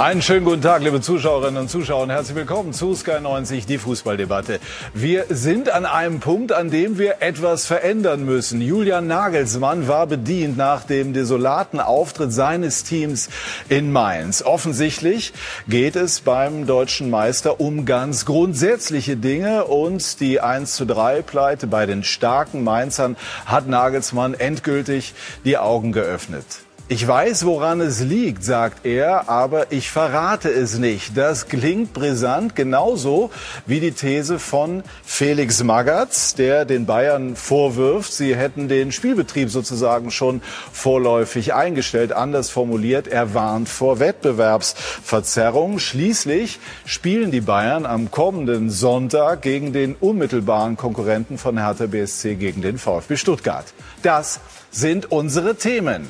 Einen schönen guten Tag, liebe Zuschauerinnen und Zuschauer, und herzlich willkommen zu Sky 90, die Fußballdebatte. Wir sind an einem Punkt, an dem wir etwas verändern müssen. Julian Nagelsmann war bedient nach dem desolaten Auftritt seines Teams in Mainz. Offensichtlich geht es beim deutschen Meister um ganz grundsätzliche Dinge und die 1 zu 3 Pleite bei den starken Mainzern hat Nagelsmann endgültig die Augen geöffnet. Ich weiß, woran es liegt, sagt er, aber ich verrate es nicht. Das klingt brisant, genauso wie die These von Felix Magath, der den Bayern vorwirft, sie hätten den Spielbetrieb sozusagen schon vorläufig eingestellt. Anders formuliert, er warnt vor Wettbewerbsverzerrung. Schließlich spielen die Bayern am kommenden Sonntag gegen den unmittelbaren Konkurrenten von Hertha BSC gegen den VfB Stuttgart. Das sind unsere Themen.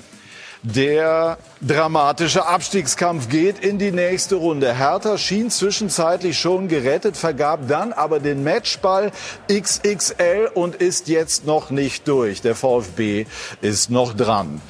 Der dramatische Abstiegskampf geht in die nächste Runde. Hertha schien zwischenzeitlich schon gerettet, vergab dann aber den Matchball XXL und ist jetzt noch nicht durch. Der VfB ist noch dran.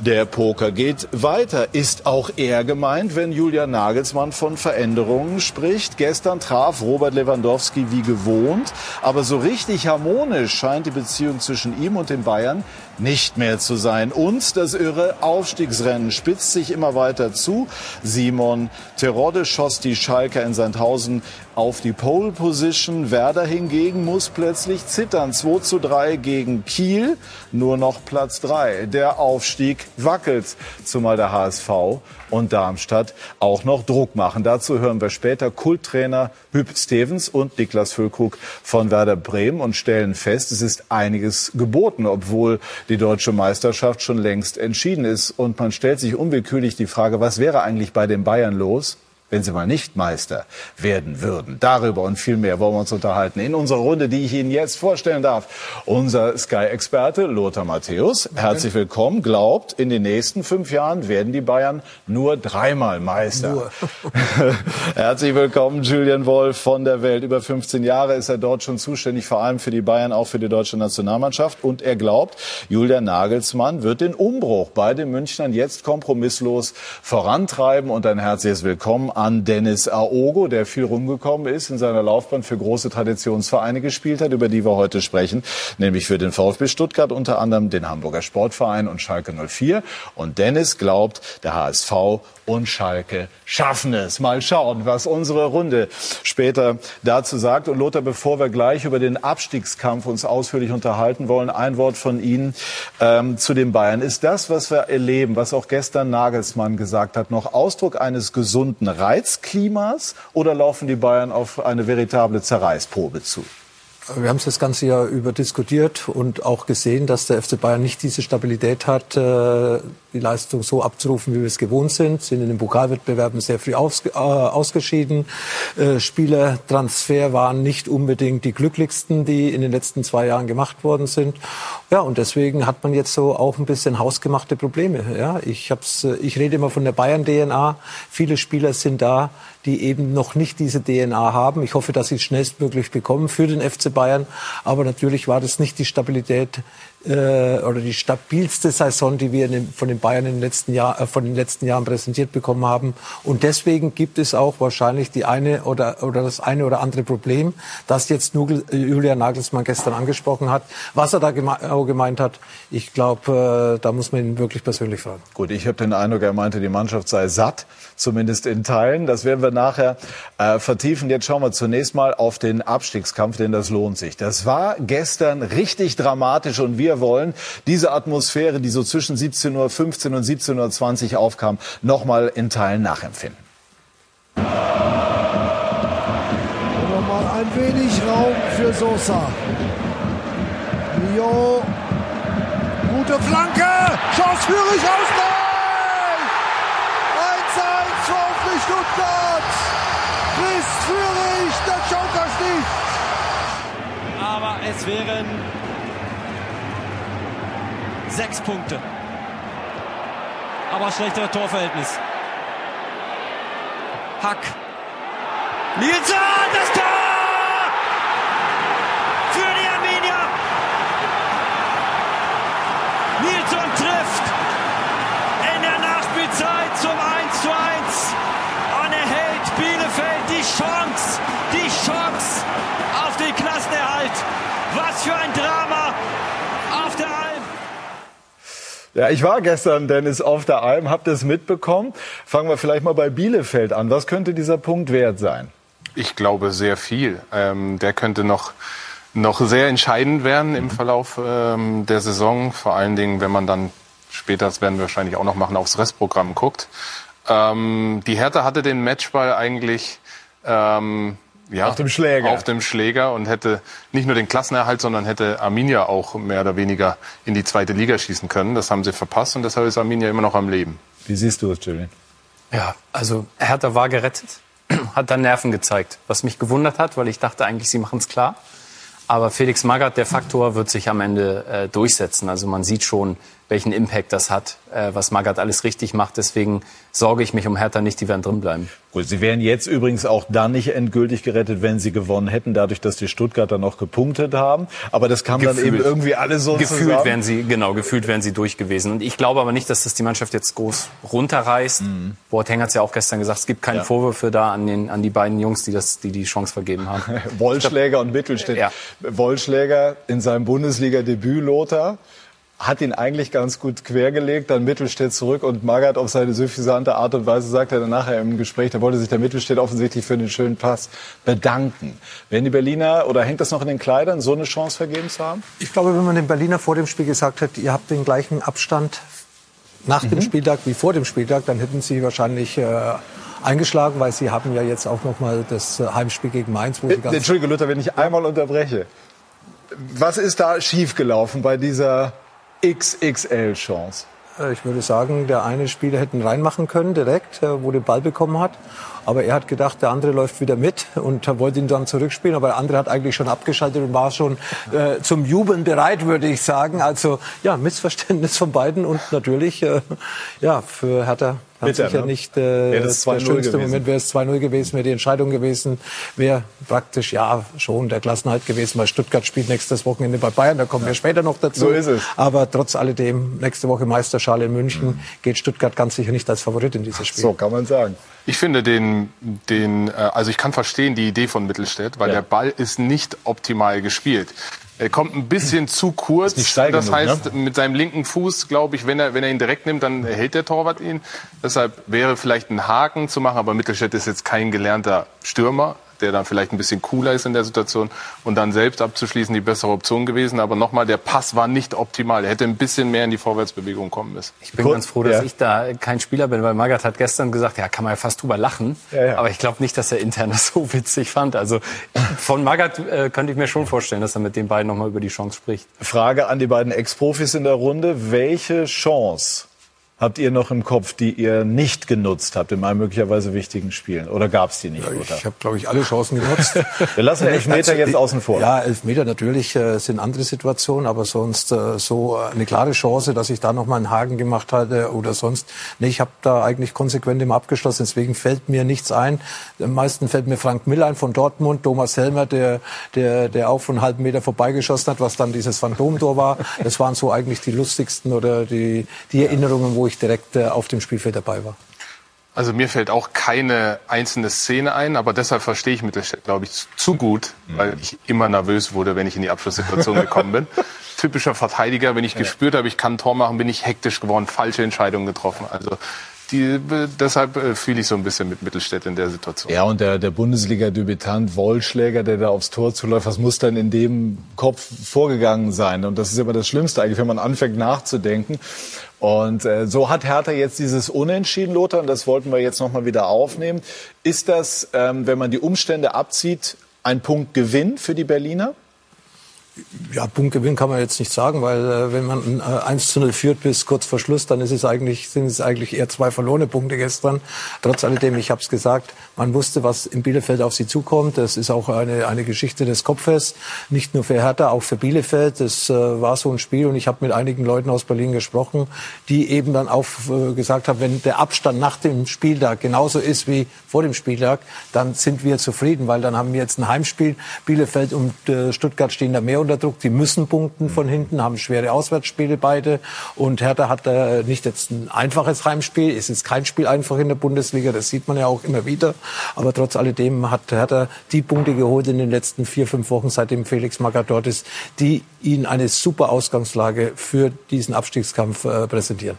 Der Poker geht weiter. Ist auch er gemeint, wenn Julian Nagelsmann von Veränderungen spricht? Gestern traf Robert Lewandowski wie gewohnt, aber so richtig harmonisch scheint die Beziehung zwischen ihm und den Bayern nicht mehr zu sein. Und das irre Aufstiegsrennen spitzt sich immer weiter zu. Simon Terodde schoss die Schalker in Sandhausen auf die Pole Position. Werder hingegen muss plötzlich zittern. 2 zu 3 gegen Kiel, nur noch Platz 3. Der Aufstieg wackelt, zumal der HSV und Darmstadt auch noch Druck machen. Dazu hören wir später Kulttrainer Hüb Stevens und Niklas Füllkrug von Werder Bremen und stellen fest, es ist einiges geboten, obwohl die deutsche Meisterschaft schon längst entschieden ist. Und man stellt sich unwillkürlich die Frage, was wäre eigentlich bei den Bayern los? Wenn sie mal nicht Meister werden würden. Darüber und viel mehr wollen wir uns unterhalten in unserer Runde, die ich Ihnen jetzt vorstellen darf. Unser Sky-Experte Lothar Matthäus, herzlich willkommen, glaubt, in den nächsten fünf Jahren werden die Bayern nur dreimal Meister. Nur. herzlich willkommen, Julian Wolf von der Welt. Über 15 Jahre ist er dort schon zuständig, vor allem für die Bayern, auch für die deutsche Nationalmannschaft. Und er glaubt, Julian Nagelsmann wird den Umbruch bei den Münchnern jetzt kompromisslos vorantreiben. Und ein herzliches Willkommen an Dennis Aogo, der viel rumgekommen ist, in seiner Laufbahn für große Traditionsvereine gespielt hat, über die wir heute sprechen, nämlich für den VfB Stuttgart unter anderem, den Hamburger Sportverein und Schalke 04. Und Dennis glaubt, der HSV und Schalke schaffen es. Mal schauen, was unsere Runde später dazu sagt. Und Lothar, bevor wir gleich über den Abstiegskampf uns ausführlich unterhalten wollen, ein Wort von Ihnen ähm, zu den Bayern. Ist das, was wir erleben, was auch gestern Nagelsmann gesagt hat, noch Ausdruck eines gesunden Reizklimas oder laufen die Bayern auf eine veritable Zerreißprobe zu? Wir haben es das ganze Jahr über diskutiert und auch gesehen, dass der FC Bayern nicht diese Stabilität hat, äh, die Leistung so abzurufen, wie wir es gewohnt sind. Sind in den Pokalwettbewerben sehr früh äh, ausgeschieden. Äh, Spielertransfer waren nicht unbedingt die glücklichsten, die in den letzten zwei Jahren gemacht worden sind. Ja, und deswegen hat man jetzt so auch ein bisschen hausgemachte Probleme. Ja, ich hab's, ich rede immer von der Bayern-DNA. Viele Spieler sind da, die eben noch nicht diese DNA haben. Ich hoffe, dass sie es schnellstmöglich bekommen für den FC Bayern. Aber natürlich war das nicht die Stabilität, oder die stabilste Saison, die wir von den Bayern in den letzten Jahr, äh, von den letzten Jahren präsentiert bekommen haben. Und deswegen gibt es auch wahrscheinlich die eine oder, oder das eine oder andere Problem, das jetzt äh, Julian Nagelsmann gestern angesprochen hat. Was er da geme gemeint hat, ich glaube, äh, da muss man ihn wirklich persönlich fragen. Gut, ich habe den Eindruck, er meinte, die Mannschaft sei satt, zumindest in Teilen. Das werden wir nachher äh, vertiefen. Jetzt schauen wir zunächst mal auf den Abstiegskampf, denn das lohnt sich. Das war gestern richtig dramatisch und wir wir wollen diese Atmosphäre, die so zwischen 17.15 Uhr und 17.20 Uhr aufkam, nochmal in Teilen nachempfinden. Nochmal ein wenig Raum für Sosa. Lyon. Gute Flanke. Chance für Rich Ausgleich. 1-1 VfB Stuttgart. Chris Führig, der Joker sticht. Aber es wären Sechs Punkte. Aber schlechtere Torverhältnis. Hack. Nielsen, das Tor! Für die Arminia. Nilsson trifft in der Nachspielzeit zum 1 zu 1 Ja, ich war gestern, Dennis, auf der Alm, habt es mitbekommen. Fangen wir vielleicht mal bei Bielefeld an. Was könnte dieser Punkt wert sein? Ich glaube sehr viel. Ähm, der könnte noch noch sehr entscheidend werden im Verlauf ähm, der Saison. Vor allen Dingen, wenn man dann später, das werden wir wahrscheinlich auch noch machen, aufs Restprogramm guckt. Ähm, die Hertha hatte den Matchball eigentlich ähm, ja, auf dem Schläger. Auf dem Schläger und hätte nicht nur den Klassenerhalt, sondern hätte Arminia auch mehr oder weniger in die zweite Liga schießen können. Das haben sie verpasst und deshalb ist Arminia immer noch am Leben. Wie siehst du es, Julian? Ja, also Hertha war gerettet, hat dann Nerven gezeigt, was mich gewundert hat, weil ich dachte eigentlich, sie machen es klar. Aber Felix Magath, der Faktor, wird sich am Ende äh, durchsetzen. Also man sieht schon, welchen Impact das hat, äh, was Magath alles richtig macht. Deswegen sorge ich mich um Hertha nicht, die werden drin bleiben. Gut, sie wären jetzt übrigens auch dann nicht endgültig gerettet, wenn sie gewonnen hätten, dadurch, dass die Stuttgarter noch gepunktet haben. Aber das kam gefühlt. dann eben irgendwie alles so gefühlt zusammen. Wären sie, genau, gefühlt wären sie durch gewesen. Und ich glaube aber nicht, dass das die Mannschaft jetzt groß runterreißt. Mhm. Boateng hat es ja auch gestern gesagt, es gibt keine ja. Vorwürfe da an, den, an die beiden Jungs, die das, die, die Chance vergeben haben. Wollschläger glaub, und Mittelstädt. Ja. Wollschläger in seinem Bundesliga-Debüt, Lothar hat ihn eigentlich ganz gut quergelegt, dann Mittelstädt zurück und Magath auf seine suffisante Art und Weise sagt er dann nachher im Gespräch, da wollte sich der Mittelstädt offensichtlich für den schönen Pass bedanken. Werden die Berliner, oder hängt das noch in den Kleidern, so eine Chance vergeben zu haben? Ich glaube, wenn man den Berliner vor dem Spiel gesagt hätte, ihr habt den gleichen Abstand nach mhm. dem Spieltag wie vor dem Spieltag, dann hätten sie wahrscheinlich äh, eingeschlagen, weil sie haben ja jetzt auch noch mal das äh, Heimspiel gegen Mainz. Wo sie ganz Entschuldige, Luther, wenn ich einmal unterbreche. Was ist da schiefgelaufen bei dieser XXL-Chance? Äh, ich würde sagen, der eine Spieler hätte ihn reinmachen können direkt, äh, wo den Ball bekommen hat. Aber er hat gedacht, der andere läuft wieder mit und wollte ihn dann zurückspielen. Aber der andere hat eigentlich schon abgeschaltet und war schon äh, zum Jubeln bereit, würde ich sagen. Also ja, Missverständnis von beiden und natürlich äh, ja für Hertha Ganz Bitter, sicher ne? nicht äh, der schönste gewesen. Moment wäre es 2-0 gewesen, wäre die Entscheidung gewesen, wäre praktisch ja schon der Klassenhalt gewesen, weil Stuttgart spielt nächstes Wochenende bei Bayern, da kommen ja. wir später noch dazu. So ist es. Aber trotz alledem, nächste Woche Meisterschale in München, mhm. geht Stuttgart ganz sicher nicht als Favorit in dieses Spiel. So kann man sagen. Ich finde den, den äh, also ich kann verstehen die Idee von Mittelstädt, weil ja. der Ball ist nicht optimal gespielt. Er kommt ein bisschen zu kurz. Das, genug, heißt, ne? mit seinem linken Fuß, glaube ich, wenn er, wenn er ihn direkt nimmt, dann hält der Torwart ihn. Deshalb wäre vielleicht ein Haken zu machen, aber Mittelstädt ist jetzt kein gelernter Stürmer der dann vielleicht ein bisschen cooler ist in der Situation und dann selbst abzuschließen die bessere Option gewesen. Aber nochmal, der Pass war nicht optimal. Er hätte ein bisschen mehr in die Vorwärtsbewegung kommen müssen. Ich bin Gut, ganz froh, dass ja. ich da kein Spieler bin, weil Magath hat gestern gesagt, ja, kann man ja fast drüber lachen. Ja, ja. Aber ich glaube nicht, dass er intern das so witzig fand. Also von Magath äh, könnte ich mir schon vorstellen, dass er mit den beiden nochmal über die Chance spricht. Frage an die beiden Ex-Profis in der Runde. Welche Chance habt ihr noch im Kopf, die ihr nicht genutzt habt in einem möglicherweise wichtigen Spielen? Oder gab es die nicht? Ja, ich habe, glaube ich, alle Chancen genutzt. Wir lassen Elfmeter jetzt außen vor. Ja, Elfmeter natürlich äh, sind andere Situationen, aber sonst äh, so eine klare Chance, dass ich da noch mal einen Haken gemacht hatte oder sonst. Nee, ich habe da eigentlich konsequent immer abgeschlossen, deswegen fällt mir nichts ein. Am meisten fällt mir Frank Mill ein von Dortmund, Thomas Helmer, der, der, der auch von einem halben Meter vorbeigeschossen hat, was dann dieses Phantomtor war. Das waren so eigentlich die lustigsten oder die, die Erinnerungen, wo ich ich direkt äh, auf dem Spielfeld dabei war. Also mir fällt auch keine einzelne Szene ein, aber deshalb verstehe ich Mittelstädt, glaube ich, zu gut, mhm. weil ich immer nervös wurde, wenn ich in die Abschlusssituation gekommen bin. Typischer Verteidiger, wenn ich ja. gespürt habe, ich kann ein Tor machen, bin ich hektisch geworden, falsche Entscheidungen getroffen. Also die, deshalb äh, fühle ich so ein bisschen mit Mittelstädt in der Situation. Ja, und der, der Bundesliga-Debütant Wollschläger, der da aufs Tor zuläuft, was muss dann in dem Kopf vorgegangen sein? Und das ist immer das Schlimmste eigentlich, wenn man anfängt nachzudenken. Und äh, so hat Hertha jetzt dieses Unentschieden, Lothar, und das wollten wir jetzt nochmal wieder aufnehmen. Ist das, ähm, wenn man die Umstände abzieht, ein Punkt Gewinn für die Berliner? Ja, Punktgewinn kann man jetzt nicht sagen, weil äh, wenn man äh, 1 zu 0 führt bis kurz vor Schluss, dann ist es eigentlich, sind es eigentlich eher zwei verlorene Punkte gestern. Trotz alledem, ich habe es gesagt, man wusste, was in Bielefeld auf sie zukommt. Das ist auch eine, eine Geschichte des Kopfes, nicht nur für Hertha, auch für Bielefeld. Das äh, war so ein Spiel und ich habe mit einigen Leuten aus Berlin gesprochen, die eben dann auch äh, gesagt haben, wenn der Abstand nach dem Spieltag genauso ist wie vor dem Spieltag, dann sind wir zufrieden, weil dann haben wir jetzt ein Heimspiel. Bielefeld und äh, Stuttgart stehen da mehr unter Druck. Die müssen punkten von hinten, haben schwere Auswärtsspiele beide. Und Hertha hat äh, nicht jetzt ein einfaches Heimspiel. Es ist kein Spiel einfach in der Bundesliga. Das sieht man ja auch immer wieder. Aber trotz alledem hat Hertha die Punkte geholt in den letzten vier, fünf Wochen, seitdem Felix Magath dort ist, die ihnen eine super Ausgangslage für diesen Abstiegskampf äh, präsentieren.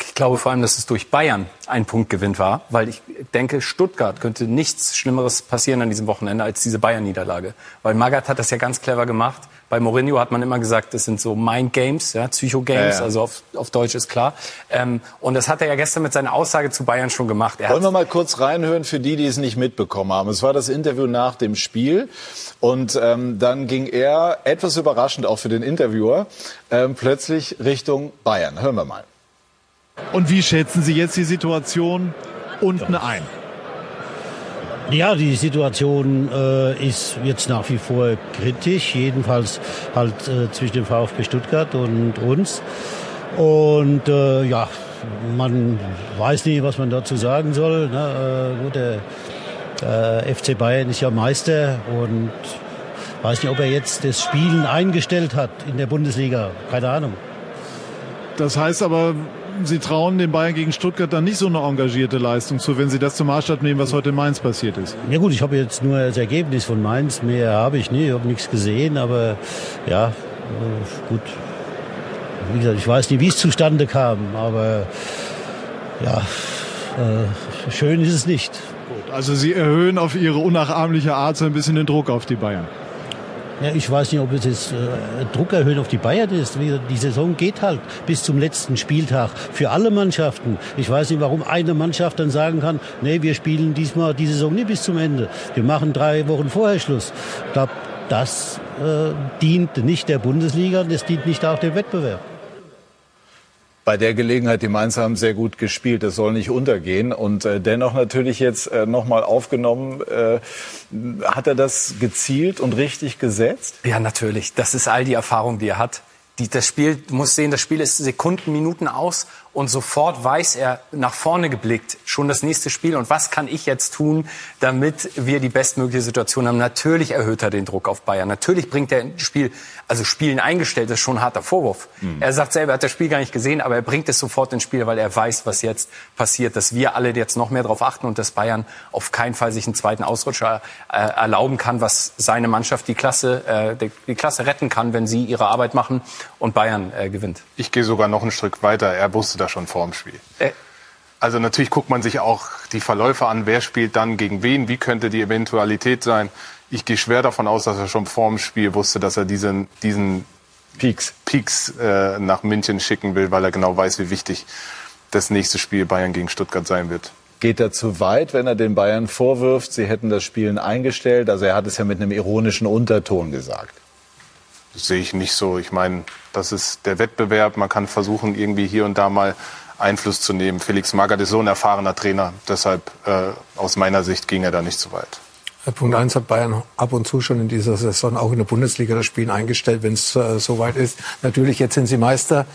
Ich glaube vor allem, dass es durch Bayern ein Punktgewinn war, weil ich denke, Stuttgart könnte nichts Schlimmeres passieren an diesem Wochenende als diese Bayern-Niederlage. Weil Magath hat das ja ganz clever gemacht. Bei Mourinho hat man immer gesagt, das sind so Mind Games, ja, Psycho Games, ja, ja. also auf, auf Deutsch ist klar. Ähm, und das hat er ja gestern mit seiner Aussage zu Bayern schon gemacht. Er Wollen wir mal kurz reinhören für die, die es nicht mitbekommen haben. Es war das Interview nach dem Spiel und ähm, dann ging er etwas überraschend auch für den Interviewer ähm, plötzlich Richtung Bayern. Hören wir mal. Und wie schätzen Sie jetzt die Situation unten ein? Ja, die Situation äh, ist jetzt nach wie vor kritisch, jedenfalls halt äh, zwischen dem VfB Stuttgart und uns. Und äh, ja, man weiß nicht, was man dazu sagen soll. Ne? Äh, gut, der äh, FC Bayern ist ja Meister und weiß nicht, ob er jetzt das Spielen eingestellt hat in der Bundesliga. Keine Ahnung. Das heißt aber, Sie trauen den Bayern gegen Stuttgart dann nicht so eine engagierte Leistung zu, wenn Sie das zum Maßstab nehmen, was heute in Mainz passiert ist. Ja gut, ich habe jetzt nur das Ergebnis von Mainz. Mehr habe ich nicht, ich habe nichts gesehen, aber ja, äh, gut. Wie gesagt, ich weiß nicht, wie es zustande kam, aber ja, äh, schön ist es nicht. Gut, also Sie erhöhen auf Ihre unnachahmliche Art so ein bisschen den Druck auf die Bayern. Ja, ich weiß nicht, ob es jetzt äh, Druck erhöhen auf die Bayern ist. Die Saison geht halt bis zum letzten Spieltag für alle Mannschaften. Ich weiß nicht, warum eine Mannschaft dann sagen kann, nee, wir spielen diesmal die Saison nicht bis zum Ende. Wir machen drei Wochen vorher Schluss. Ich glaube, das äh, dient nicht der Bundesliga, das dient nicht auch dem Wettbewerb bei der Gelegenheit, die Mainzer haben sehr gut gespielt, das soll nicht untergehen. Und äh, dennoch natürlich jetzt äh, nochmal aufgenommen, äh, hat er das gezielt und richtig gesetzt? Ja, natürlich. Das ist all die Erfahrung, die er hat. Die, das Spiel, du musst sehen, das Spiel ist Sekunden, Minuten aus und sofort weiß er nach vorne geblickt, schon das nächste Spiel und was kann ich jetzt tun, damit wir die bestmögliche Situation haben. Natürlich erhöht er den Druck auf Bayern. Natürlich bringt er ein Spiel, also Spielen eingestellt, das ist schon ein harter Vorwurf. Mhm. Er sagt selber, er hat das Spiel gar nicht gesehen, aber er bringt es sofort ins Spiel, weil er weiß, was jetzt passiert, dass wir alle jetzt noch mehr darauf achten und dass Bayern auf keinen Fall sich einen zweiten Ausrutscher äh, erlauben kann, was seine Mannschaft die Klasse, äh, die, die, Klasse retten kann, wenn sie ihre Arbeit machen und Bayern äh, gewinnt. Ich gehe sogar noch ein Stück weiter. Er wusste das schon vor dem Spiel. Äh. Also natürlich guckt man sich auch die Verläufe an, wer spielt dann gegen wen, wie könnte die Eventualität sein. Ich gehe schwer davon aus, dass er schon vor dem Spiel wusste, dass er diesen, diesen Peaks, Peaks äh, nach München schicken will, weil er genau weiß, wie wichtig das nächste Spiel Bayern gegen Stuttgart sein wird. Geht er zu weit, wenn er den Bayern vorwirft, sie hätten das Spielen eingestellt? Also er hat es ja mit einem ironischen Unterton gesagt. Das sehe ich nicht so. Ich meine, das ist der Wettbewerb. Man kann versuchen, irgendwie hier und da mal Einfluss zu nehmen. Felix Magath ist so ein erfahrener Trainer, deshalb äh, aus meiner Sicht ging er da nicht so weit. Punkt eins hat Bayern ab und zu schon in dieser Saison auch in der Bundesliga das Spiel eingestellt, wenn es äh, soweit ist. Natürlich, jetzt sind sie Meister,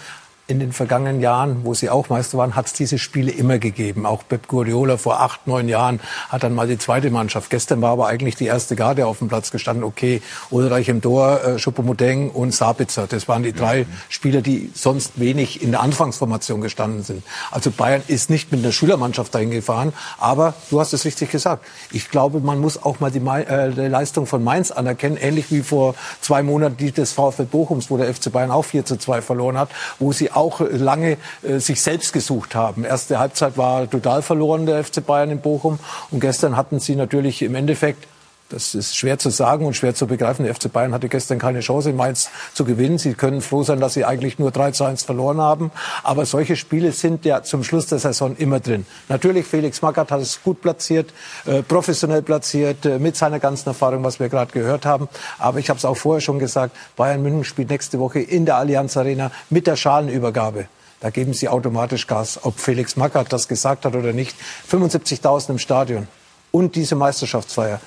in den vergangenen Jahren, wo sie auch Meister waren, hat es diese Spiele immer gegeben. Auch Pep Guardiola vor acht, neun Jahren hat dann mal die zweite Mannschaft. Gestern war aber eigentlich die erste Garde auf dem Platz gestanden. Okay, Ulreich im Tor, äh, Schupomodeng und Sabitzer. Das waren die drei Spieler, die sonst wenig in der Anfangsformation gestanden sind. Also Bayern ist nicht mit einer Schülermannschaft dahin gefahren. Aber du hast es richtig gesagt. Ich glaube, man muss auch mal die, äh, die Leistung von Mainz anerkennen. Ähnlich wie vor zwei Monaten die des VfL Bochums, wo der FC Bayern auch 4 zu 2 verloren hat, wo sie auch lange äh, sich selbst gesucht haben. Erste Halbzeit war total verloren der FC Bayern in Bochum und gestern hatten sie natürlich im Endeffekt das ist schwer zu sagen und schwer zu begreifen. Der FC Bayern hatte gestern keine Chance, in Mainz zu gewinnen. Sie können froh sein, dass sie eigentlich nur 3 zu 1 verloren haben. Aber solche Spiele sind ja zum Schluss der Saison immer drin. Natürlich, Felix Magath hat es gut platziert, äh, professionell platziert, äh, mit seiner ganzen Erfahrung, was wir gerade gehört haben. Aber ich habe es auch vorher schon gesagt, Bayern München spielt nächste Woche in der Allianz Arena mit der Schalenübergabe. Da geben sie automatisch Gas, ob Felix Magath das gesagt hat oder nicht. 75.000 im Stadion und diese Meisterschaftsfeier.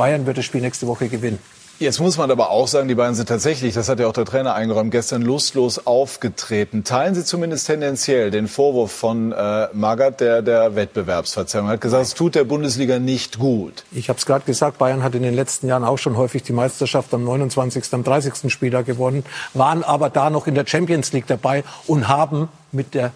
Bayern wird das Spiel nächste Woche gewinnen. Jetzt muss man aber auch sagen, die beiden sind tatsächlich, das hat ja auch der Trainer eingeräumt, gestern lustlos aufgetreten. Teilen Sie zumindest tendenziell den Vorwurf von äh, Magath, der der Wettbewerbsverzerrung hat gesagt, es tut der Bundesliga nicht gut. Ich habe es gerade gesagt, Bayern hat in den letzten Jahren auch schon häufig die Meisterschaft am 29., am 30. Spieltag gewonnen, waren aber da noch in der Champions League dabei und haben mit der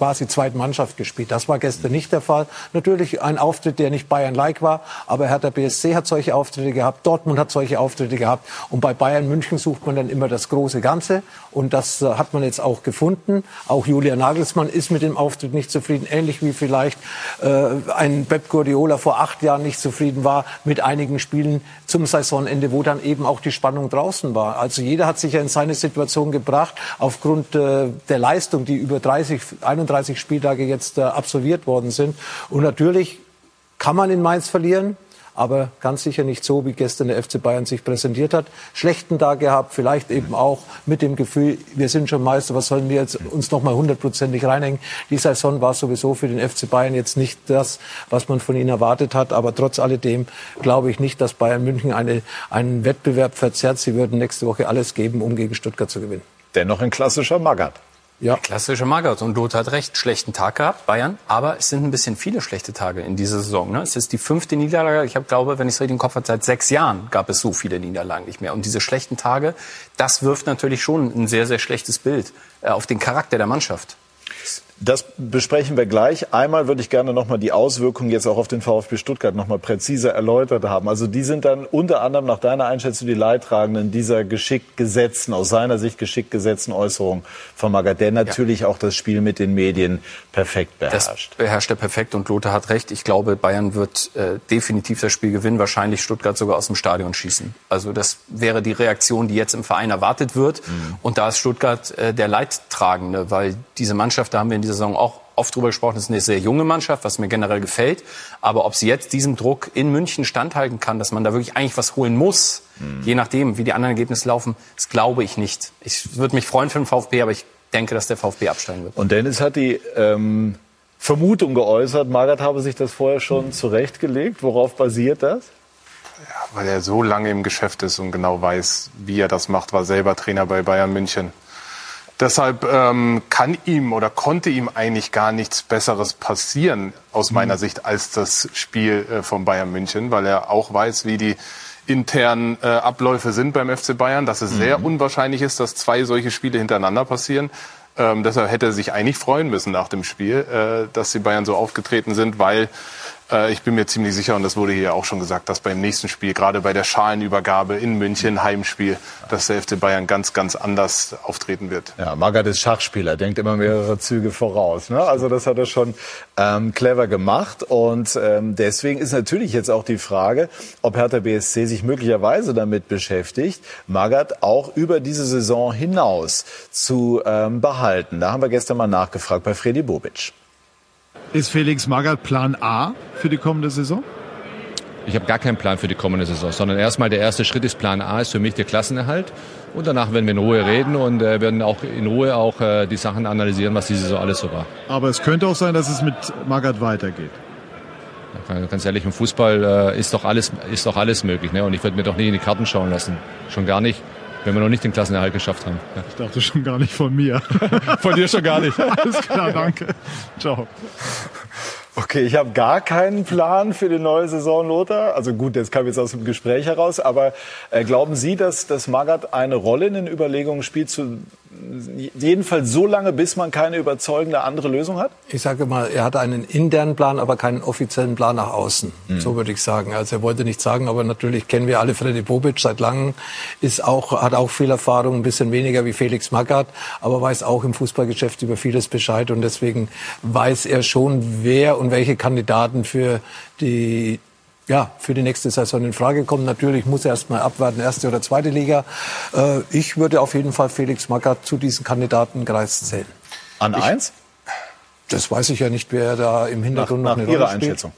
quasi zweiten Mannschaft gespielt. Das war gestern nicht der Fall. Natürlich ein Auftritt, der nicht Bayern-like war, aber Hertha BSC hat solche Auftritte gehabt, Dortmund hat solche Auftritte gehabt und bei Bayern München sucht man dann immer das große Ganze und das äh, hat man jetzt auch gefunden. Auch Julia Nagelsmann ist mit dem Auftritt nicht zufrieden, ähnlich wie vielleicht äh, ein Pep Guardiola vor acht Jahren nicht zufrieden war mit einigen Spielen zum Saisonende, wo dann eben auch die Spannung draußen war. Also jeder hat sich ja in seine Situation gebracht aufgrund äh, der Leistung, die über 30, 31 35 Spieltage jetzt äh, absolviert worden sind. Und natürlich kann man in Mainz verlieren, aber ganz sicher nicht so, wie gestern der FC Bayern sich präsentiert hat. Schlechten Tag gehabt, vielleicht eben auch mit dem Gefühl, wir sind schon Meister, was sollen wir jetzt uns noch mal hundertprozentig reinhängen? Die Saison war sowieso für den FC Bayern jetzt nicht das, was man von ihnen erwartet hat, aber trotz alledem glaube ich nicht, dass Bayern München eine, einen Wettbewerb verzerrt. Sie würden nächste Woche alles geben, um gegen Stuttgart zu gewinnen. Dennoch ein klassischer Magath. Ja. Klassischer Magath. Und Lothar hat recht, schlechten Tag gehabt, Bayern. Aber es sind ein bisschen viele schlechte Tage in dieser Saison. Ne? Es ist die fünfte Niederlage. Ich hab, glaube, wenn ich es richtig im Kopf habe, seit sechs Jahren gab es so viele Niederlagen nicht mehr. Und diese schlechten Tage, das wirft natürlich schon ein sehr, sehr schlechtes Bild äh, auf den Charakter der Mannschaft. Das besprechen wir gleich. Einmal würde ich gerne noch mal die Auswirkungen jetzt auch auf den VfB Stuttgart noch mal präziser erläutert haben. Also die sind dann unter anderem nach deiner Einschätzung die Leidtragenden dieser geschickt gesetzten, aus seiner Sicht geschickt gesetzten Äußerung von Magath, der natürlich ja. auch das Spiel mit den Medien perfekt beherrscht. Das beherrscht er perfekt und Lothar hat recht. Ich glaube, Bayern wird äh, definitiv das Spiel gewinnen, wahrscheinlich Stuttgart sogar aus dem Stadion schießen. Also das wäre die Reaktion, die jetzt im Verein erwartet wird. Mhm. Und da ist Stuttgart äh, der Leidtragende, weil diese Mannschaft, da haben wir in Saison auch oft drüber gesprochen, das ist eine sehr junge Mannschaft, was mir generell gefällt. Aber ob sie jetzt diesem Druck in München standhalten kann, dass man da wirklich eigentlich was holen muss, mhm. je nachdem, wie die anderen Ergebnisse laufen, das glaube ich nicht. Ich würde mich freuen für den VfB, aber ich denke, dass der VfB absteigen wird. Und Dennis hat die ähm, Vermutung geäußert, Magath habe sich das vorher schon zurechtgelegt. Worauf basiert das? Ja, weil er so lange im Geschäft ist und genau weiß, wie er das macht, war selber Trainer bei Bayern München. Deshalb ähm, kann ihm oder konnte ihm eigentlich gar nichts Besseres passieren, aus mhm. meiner Sicht, als das Spiel äh, von Bayern München, weil er auch weiß, wie die internen äh, Abläufe sind beim FC Bayern, dass es mhm. sehr unwahrscheinlich ist, dass zwei solche Spiele hintereinander passieren. Ähm, deshalb hätte er sich eigentlich freuen müssen nach dem Spiel, äh, dass die Bayern so aufgetreten sind, weil ich bin mir ziemlich sicher, und das wurde hier auch schon gesagt, dass beim nächsten Spiel, gerade bei der Schalenübergabe in München, Heimspiel, dass der FC Bayern ganz, ganz anders auftreten wird. Ja, Magath ist Schachspieler, denkt immer mehrere Züge voraus. Ne? Also das hat er schon ähm, clever gemacht. Und ähm, deswegen ist natürlich jetzt auch die Frage, ob Hertha BSC sich möglicherweise damit beschäftigt, Magath auch über diese Saison hinaus zu ähm, behalten. Da haben wir gestern mal nachgefragt bei Freddy Bobic. Ist Felix Magath Plan A für die kommende Saison? Ich habe gar keinen Plan für die kommende Saison, sondern erstmal der erste Schritt ist Plan A, ist für mich der Klassenerhalt. Und danach werden wir in Ruhe reden und äh, werden auch in Ruhe auch äh, die Sachen analysieren, was diese Saison alles so war. Aber es könnte auch sein, dass es mit Magath weitergeht. Ganz ehrlich, im Fußball äh, ist doch alles, ist doch alles möglich. Ne? Und ich würde mir doch nicht in die Karten schauen lassen. Schon gar nicht wenn wir noch nicht den Klassenerhalt geschafft haben. Ja. Ich dachte schon gar nicht von mir. von dir schon gar nicht. Alles klar, danke. Ciao. Okay, ich habe gar keinen Plan für die neue Saison, Lothar. Also gut, das kam jetzt aus dem Gespräch heraus. Aber äh, glauben Sie, dass, dass Magath eine Rolle in den Überlegungen spielt, zu, jedenfalls so lange, bis man keine überzeugende andere Lösung hat? Ich sage mal, er hat einen internen Plan, aber keinen offiziellen Plan nach außen. Mhm. So würde ich sagen. Also er wollte nicht sagen, aber natürlich kennen wir alle Freddy Bobic seit langem, ist auch, hat auch viel Erfahrung, ein bisschen weniger wie Felix Magath, aber weiß auch im Fußballgeschäft über vieles Bescheid und deswegen weiß er schon, wer und welche Kandidaten für die ja, für die nächste Saison in Frage kommen. Natürlich muss er erst mal abwarten, erste oder zweite Liga. Äh, ich würde auf jeden Fall Felix Magath zu diesen Kandidatenkreis zählen. An ich, eins? Das weiß ich ja nicht, wer da im Hintergrund nach, noch eine nach Rolle Ihrer Einschätzung.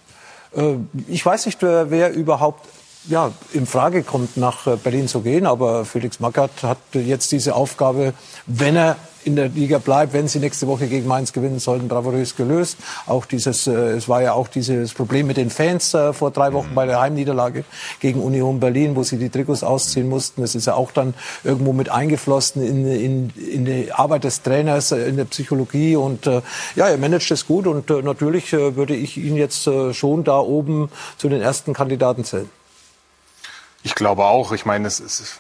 Äh, ich weiß nicht, wer, wer überhaupt ja, in Frage kommt, nach äh, Berlin zu gehen. Aber Felix Magath hat jetzt diese Aufgabe, wenn er in der Liga bleibt, wenn sie nächste Woche gegen Mainz gewinnen sollten, bravourös gelöst. Auch dieses, äh, es war ja auch dieses Problem mit den Fans äh, vor drei Wochen bei der Heimniederlage gegen Union Berlin, wo sie die Trikots ausziehen mussten. Das ist ja auch dann irgendwo mit eingeflossen in, in, in die Arbeit des Trainers, äh, in der Psychologie. Und äh, ja, er managt es gut und äh, natürlich äh, würde ich ihn jetzt äh, schon da oben zu den ersten Kandidaten zählen. Ich glaube auch. Ich meine, es ist,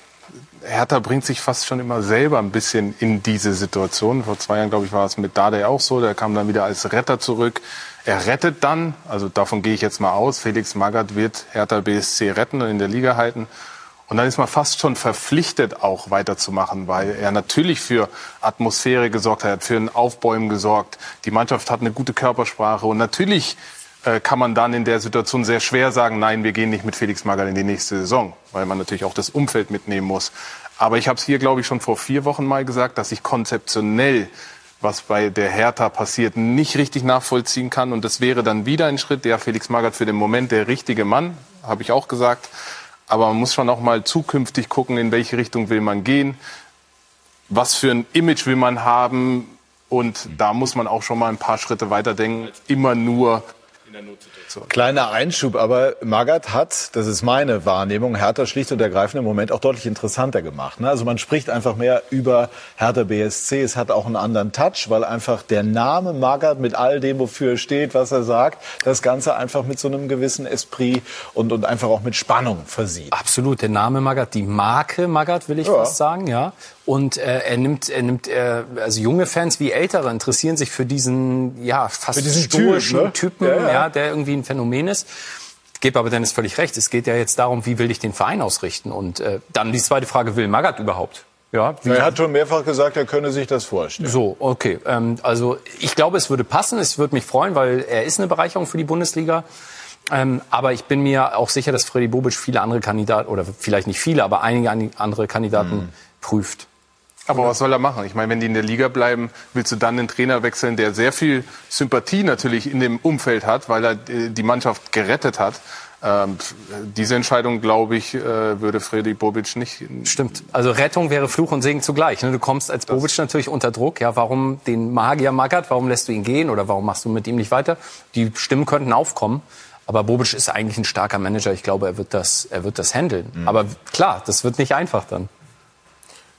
Hertha bringt sich fast schon immer selber ein bisschen in diese Situation. Vor zwei Jahren, glaube ich, war es mit Dade auch so. Der kam dann wieder als Retter zurück. Er rettet dann, also davon gehe ich jetzt mal aus, Felix Magath wird Hertha BSC retten und in der Liga halten. Und dann ist man fast schon verpflichtet, auch weiterzumachen, weil er natürlich für Atmosphäre gesorgt hat, für ein Aufbäumen gesorgt. Die Mannschaft hat eine gute Körpersprache und natürlich kann man dann in der Situation sehr schwer sagen, nein, wir gehen nicht mit Felix Magath in die nächste Saison, weil man natürlich auch das Umfeld mitnehmen muss. Aber ich habe es hier, glaube ich, schon vor vier Wochen mal gesagt, dass ich konzeptionell, was bei der Hertha passiert, nicht richtig nachvollziehen kann. Und das wäre dann wieder ein Schritt, der Felix Magath für den Moment der richtige Mann, habe ich auch gesagt. Aber man muss schon auch mal zukünftig gucken, in welche Richtung will man gehen, was für ein Image will man haben. Und da muss man auch schon mal ein paar Schritte weiterdenken, immer nur in der Notsituation. Kleiner Einschub, aber Magath hat, das ist meine Wahrnehmung, Hertha schlicht und ergreifend im Moment auch deutlich interessanter gemacht. Ne? Also man spricht einfach mehr über Hertha BSC. Es hat auch einen anderen Touch, weil einfach der Name Magath mit all dem, wofür er steht, was er sagt, das Ganze einfach mit so einem gewissen Esprit und, und einfach auch mit Spannung versieht. Absolut, der Name Magath, die Marke Magath will ich ja. fast sagen, ja. Und äh, er nimmt, er nimmt, äh, also junge Fans wie ältere interessieren sich für diesen, ja, fast für diesen stoischen typ, ne? Typen, ja, ja. ja, der irgendwie ein Phänomen ist. Gebe aber Dennis völlig recht. Es geht ja jetzt darum, wie will ich den Verein ausrichten? Und äh, dann die zweite Frage, will Magath überhaupt? Ja, er hat schon mehrfach gesagt, er könne sich das vorstellen. So, okay. Ähm, also ich glaube, es würde passen. Es würde mich freuen, weil er ist eine Bereicherung für die Bundesliga. Ähm, aber ich bin mir auch sicher, dass Freddy Bobic viele andere Kandidaten, oder vielleicht nicht viele, aber einige andere Kandidaten mhm. prüft. Aber was soll er machen? Ich meine, wenn die in der Liga bleiben, willst du dann einen Trainer wechseln, der sehr viel Sympathie natürlich in dem Umfeld hat, weil er äh, die Mannschaft gerettet hat. Ähm, diese Entscheidung, glaube ich, äh, würde Freddy Bobic nicht. Stimmt. Also Rettung wäre Fluch und Segen zugleich. Ne? Du kommst als Bobic natürlich unter Druck. Ja, warum den Magier Magath? Warum lässt du ihn gehen? Oder warum machst du mit ihm nicht weiter? Die Stimmen könnten aufkommen. Aber Bobic ist eigentlich ein starker Manager. Ich glaube, er wird das, er wird das handeln. Mhm. Aber klar, das wird nicht einfach dann.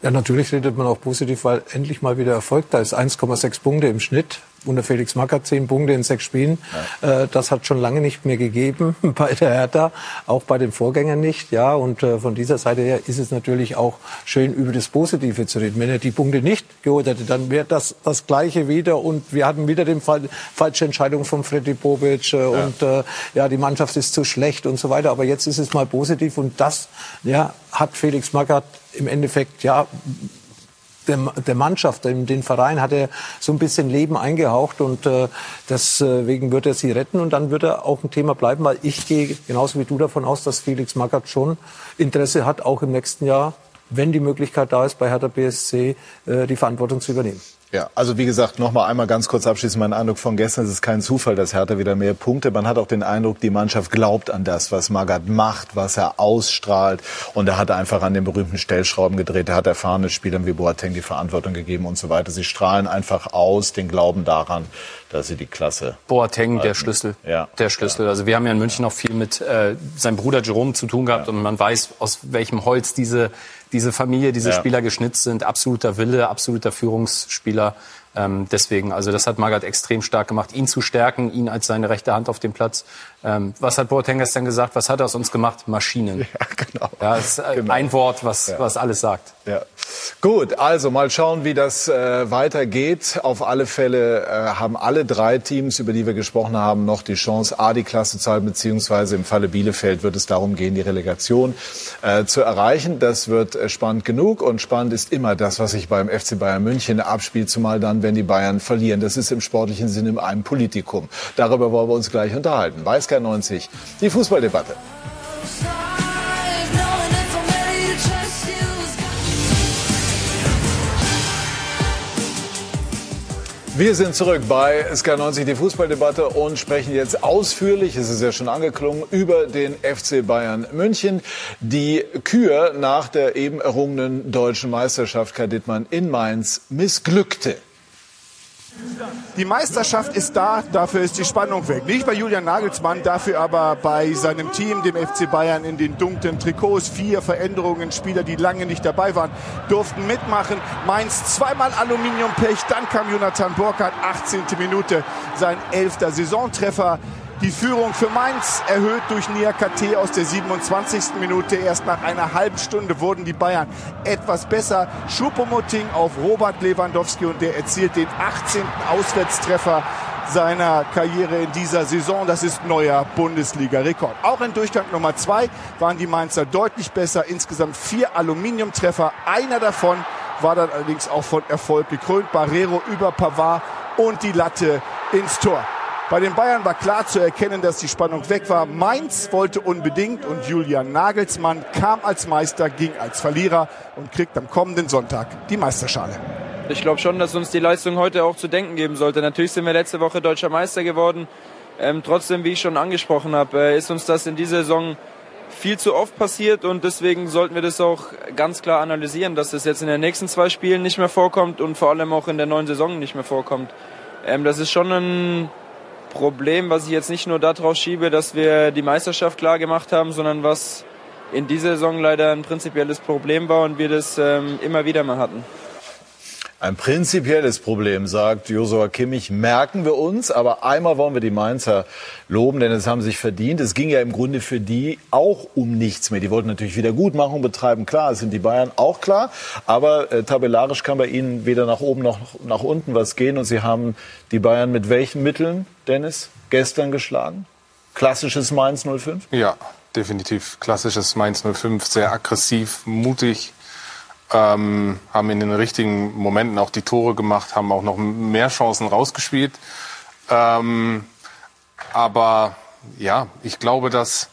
Ja, natürlich redet man auch positiv, weil endlich mal wieder Erfolg da ist. 1,6 Punkte im Schnitt. Unter Felix Magath 10 Punkte in sechs Spielen. Ja. Äh, das hat schon lange nicht mehr gegeben bei der Hertha, auch bei den Vorgängern nicht. Ja, und äh, von dieser Seite her ist es natürlich auch schön, über das Positive zu reden. Wenn er die Punkte nicht geholt hätte, dann wäre das das Gleiche wieder. Und wir hatten wieder die falsche Entscheidung von Freddy Bobic. Äh, ja. Und ja, die Mannschaft ist zu schlecht und so weiter. Aber jetzt ist es mal positiv. Und das ja, hat Felix Magath im Endeffekt ja der, der Mannschaft, dem, den Verein hat er so ein bisschen Leben eingehaucht und äh, deswegen wird er sie retten und dann wird er auch ein Thema bleiben, weil ich gehe genauso wie du davon aus, dass Felix Magath schon Interesse hat, auch im nächsten Jahr, wenn die Möglichkeit da ist, bei Hertha BSC äh, die Verantwortung zu übernehmen. Ja, also wie gesagt, noch mal einmal ganz kurz abschließend mein Eindruck von gestern. Es ist kein Zufall, dass Hertha wieder mehr Punkte. Man hat auch den Eindruck, die Mannschaft glaubt an das, was Magath macht, was er ausstrahlt. Und er hat einfach an den berühmten Stellschrauben gedreht. Er hat erfahrene Spielern wie Boateng die Verantwortung gegeben und so weiter. Sie strahlen einfach aus den Glauben daran, dass sie die Klasse. Boateng, halten. der Schlüssel. Ja. Der Schlüssel. Ja. Also wir haben ja in München auch viel mit äh, seinem Bruder Jerome zu tun gehabt ja. und man weiß, aus welchem Holz diese diese Familie, diese ja. Spieler geschnitzt sind. Absoluter Wille, absoluter Führungsspieler. Ähm, deswegen, also das hat Magath extrem stark gemacht, ihn zu stärken, ihn als seine rechte Hand auf dem Platz. Ähm, was hat Boateng gestern gesagt? Was hat er aus uns gemacht? Maschinen. Ja, genau. Ja, das ist äh, genau. ein Wort, was, ja. was alles sagt. Ja. Gut, also mal schauen, wie das äh, weitergeht. Auf alle Fälle äh, haben alle drei Teams, über die wir gesprochen haben, noch die Chance, A, die Klasse zu halten, beziehungsweise im Falle Bielefeld wird es darum gehen, die Relegation äh, zu erreichen. Das wird äh, spannend genug und spannend ist immer das, was sich beim FC Bayern München abspielt, zumal dann, wenn die Bayern verlieren. Das ist im sportlichen Sinne in einem Politikum. Darüber wollen wir uns gleich unterhalten. Weiß 90 die Fußballdebatte. Wir sind zurück bei SK90, die Fußballdebatte und sprechen jetzt ausführlich, es ist ja schon angeklungen, über den FC Bayern München. Die Kür nach der eben errungenen deutschen Meisterschaft Kadittmann in Mainz missglückte. Die Meisterschaft ist da, dafür ist die Spannung weg. Nicht bei Julian Nagelsmann, dafür aber bei seinem Team, dem FC Bayern in den dunklen Trikots. Vier Veränderungen, Spieler, die lange nicht dabei waren, durften mitmachen. Mainz zweimal Aluminiumpech, dann kam Jonathan Burkhardt, 18. Minute, sein elfter Saisontreffer. Die Führung für Mainz erhöht durch Niakate aus der 27. Minute. Erst nach einer halben Stunde wurden die Bayern etwas besser. Schupomotting auf Robert Lewandowski und der erzielt den 18. Auswärtstreffer seiner Karriere in dieser Saison. Das ist neuer Bundesliga-Rekord. Auch in Durchgang Nummer zwei waren die Mainzer deutlich besser. Insgesamt vier Aluminiumtreffer. Einer davon war dann allerdings auch von Erfolg gekrönt. Barrero über Pavard und die Latte ins Tor. Bei den Bayern war klar zu erkennen, dass die Spannung weg war. Mainz wollte unbedingt und Julian Nagelsmann kam als Meister, ging als Verlierer und kriegt am kommenden Sonntag die Meisterschale. Ich glaube schon, dass uns die Leistung heute auch zu denken geben sollte. Natürlich sind wir letzte Woche deutscher Meister geworden. Ähm, trotzdem, wie ich schon angesprochen habe, äh, ist uns das in dieser Saison viel zu oft passiert und deswegen sollten wir das auch ganz klar analysieren, dass das jetzt in den nächsten zwei Spielen nicht mehr vorkommt und vor allem auch in der neuen Saison nicht mehr vorkommt. Ähm, das ist schon ein Problem, was ich jetzt nicht nur darauf schiebe, dass wir die Meisterschaft klar gemacht haben, sondern was in dieser Saison leider ein prinzipielles Problem war und wir das ähm, immer wieder mal hatten. Ein prinzipielles Problem, sagt Josua Kimmich, merken wir uns. Aber einmal wollen wir die Mainzer loben, denn es haben sich verdient. Es ging ja im Grunde für die auch um nichts mehr. Die wollten natürlich Wiedergutmachung betreiben. Klar, es sind die Bayern auch klar. Aber äh, tabellarisch kann bei ihnen weder nach oben noch nach unten was gehen. Und sie haben die Bayern mit welchen Mitteln, Dennis, gestern geschlagen? Klassisches Mainz 05? Ja, definitiv. Klassisches Mainz 05. Sehr aggressiv, mutig ähm, haben in den richtigen Momenten auch die Tore gemacht, haben auch noch mehr Chancen rausgespielt. Ähm, aber ja, ich glaube, dass,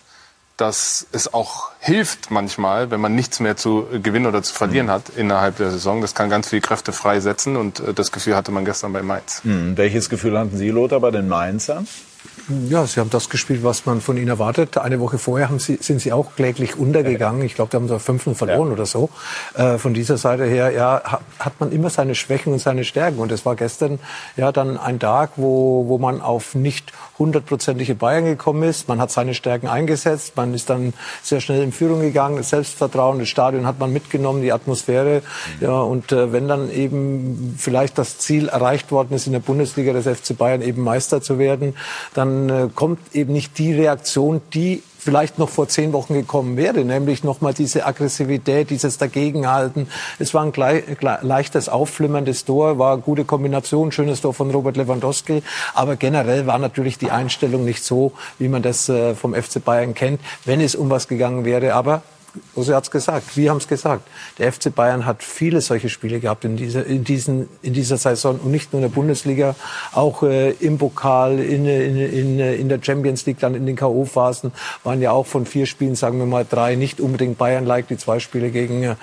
dass es auch hilft manchmal, wenn man nichts mehr zu gewinnen oder zu verlieren mhm. hat innerhalb der Saison. Das kann ganz viel Kräfte freisetzen und äh, das Gefühl hatte man gestern bei Mainz. Hm, welches Gefühl hatten Sie, Lothar, bei den Mainzern? Ja, sie haben das gespielt, was man von ihnen erwartet. Eine Woche vorher haben sie, sind sie auch kläglich untergegangen. Ich glaube, da haben sie 5 verloren ja. oder so. Äh, von dieser Seite her ja, hat man immer seine Schwächen und seine Stärken. Und es war gestern ja dann ein Tag, wo, wo man auf nicht hundertprozentige Bayern gekommen ist. Man hat seine Stärken eingesetzt. Man ist dann sehr schnell in Führung gegangen. Das Selbstvertrauen, das Stadion hat man mitgenommen, die Atmosphäre. Mhm. Ja, und äh, wenn dann eben vielleicht das Ziel erreicht worden ist, in der Bundesliga des FC Bayern eben Meister zu werden, dann äh, kommt eben nicht die Reaktion, die vielleicht noch vor zehn Wochen gekommen wäre, nämlich nochmal diese Aggressivität, dieses Dagegenhalten. Es war ein leichtes, aufflimmerndes Tor, war eine gute Kombination, schönes Tor von Robert Lewandowski, aber generell war natürlich die Einstellung nicht so, wie man das äh, vom FC Bayern kennt, wenn es um was gegangen wäre, aber Jose hat es gesagt, wir haben es gesagt. Der FC Bayern hat viele solche Spiele gehabt in dieser, in diesen, in dieser Saison und nicht nur in der Bundesliga, auch äh, im Pokal, in, in, in, in der Champions League, dann in den K.O.-Phasen waren ja auch von vier Spielen, sagen wir mal drei, nicht unbedingt Bayern-like, die zwei Spiele gegen,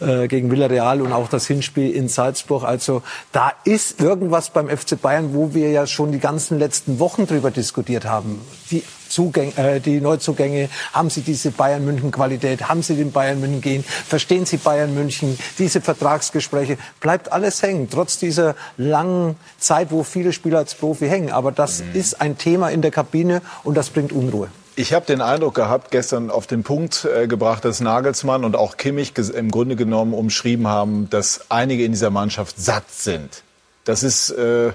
äh, gegen Villarreal und auch das Hinspiel in Salzburg. Also da ist irgendwas beim FC Bayern, wo wir ja schon die ganzen letzten Wochen drüber diskutiert haben. Die Zugänge, äh, die Neuzugänge, haben sie diese Bayern München Qualität, haben sie den Bayern München gehen, verstehen sie Bayern München, diese Vertragsgespräche, bleibt alles hängen, trotz dieser langen Zeit, wo viele Spieler als Profi hängen. Aber das mhm. ist ein Thema in der Kabine und das bringt Unruhe. Ich habe den Eindruck gehabt, gestern auf den Punkt äh, gebracht, dass Nagelsmann und auch Kimmich im Grunde genommen umschrieben haben, dass einige in dieser Mannschaft satt sind. Das ist äh,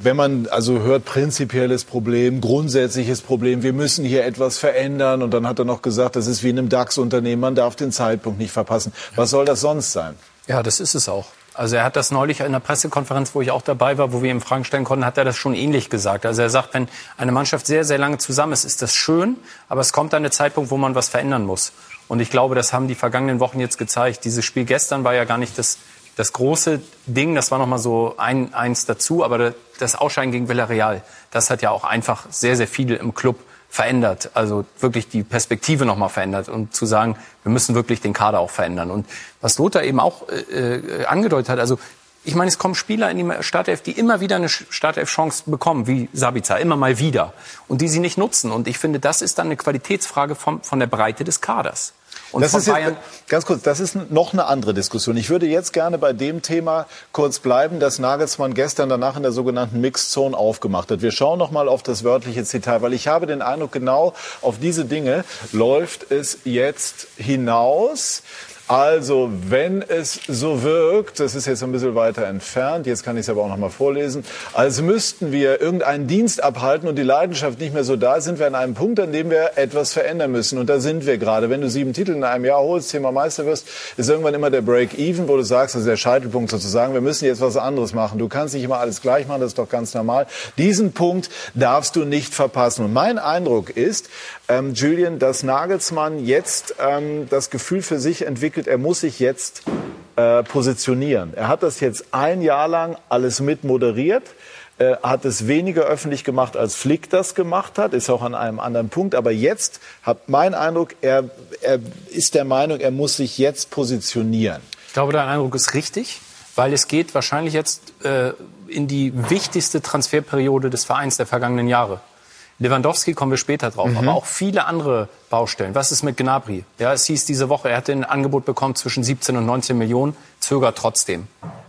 wenn man also hört, prinzipielles Problem, grundsätzliches Problem, wir müssen hier etwas verändern. Und dann hat er noch gesagt, das ist wie in einem DAX-Unternehmen, man darf den Zeitpunkt nicht verpassen. Was soll das sonst sein? Ja, das ist es auch. Also er hat das neulich in einer Pressekonferenz, wo ich auch dabei war, wo wir ihm Fragen stellen konnten, hat er das schon ähnlich gesagt. Also er sagt, wenn eine Mannschaft sehr, sehr lange zusammen ist, ist das schön, aber es kommt dann der Zeitpunkt, wo man was verändern muss. Und ich glaube, das haben die vergangenen Wochen jetzt gezeigt. Dieses Spiel gestern war ja gar nicht das das große Ding, das war noch mal so ein, eins dazu, aber das Ausscheiden gegen Villarreal, das hat ja auch einfach sehr, sehr viel im Club verändert. Also wirklich die Perspektive noch mal verändert und zu sagen, wir müssen wirklich den Kader auch verändern. Und was Lothar eben auch äh, äh angedeutet hat, also Ich meine, es kommen Spieler in die Startelf, die immer wieder eine Startelf-Chance bekommen, wie Sabica, immer mal wieder, und die sie nicht nutzen. Und ich finde, das ist dann eine Qualitätsfrage von, von der Breite des Kaders. Und das ist jetzt, ganz kurz, das ist noch eine andere Diskussion. Ich würde jetzt gerne bei dem Thema kurz bleiben, das Nagelsmann gestern danach in der sogenannten Mixed Zone aufgemacht hat. Wir schauen noch mal auf das wörtliche Zitat, weil ich habe den Eindruck, genau auf diese Dinge läuft es jetzt hinaus. Also, wenn es so wirkt, das ist jetzt ein bisschen weiter entfernt, jetzt kann ich es aber auch noch mal vorlesen, als müssten wir irgendeinen Dienst abhalten und die Leidenschaft nicht mehr so da, sind wir an einem Punkt, an dem wir etwas verändern müssen. Und da sind wir gerade. Wenn du sieben Titel in einem Jahr holst, Thema Meister wirst, ist irgendwann immer der Break-Even, wo du sagst, das ist der Scheitelpunkt sozusagen, wir müssen jetzt was anderes machen. Du kannst nicht immer alles gleich machen, das ist doch ganz normal. Diesen Punkt darfst du nicht verpassen. Und mein Eindruck ist, ähm, Julian, dass Nagelsmann jetzt ähm, das Gefühl für sich entwickelt, er muss sich jetzt äh, positionieren. Er hat das jetzt ein Jahr lang alles mit moderiert. Er hat es weniger öffentlich gemacht, als Flick das gemacht hat, ist auch an einem anderen Punkt. Aber jetzt hat mein Eindruck, er, er ist der Meinung, er muss sich jetzt positionieren. Ich glaube, dein Eindruck ist richtig, weil es geht wahrscheinlich jetzt äh, in die wichtigste Transferperiode des Vereins der vergangenen Jahre. Lewandowski kommen wir später drauf, mhm. aber auch viele andere Baustellen. Was ist mit Gnabry? Ja, es hieß diese Woche, er hatte ein Angebot bekommen zwischen 17 und 19 Millionen, zögert trotzdem.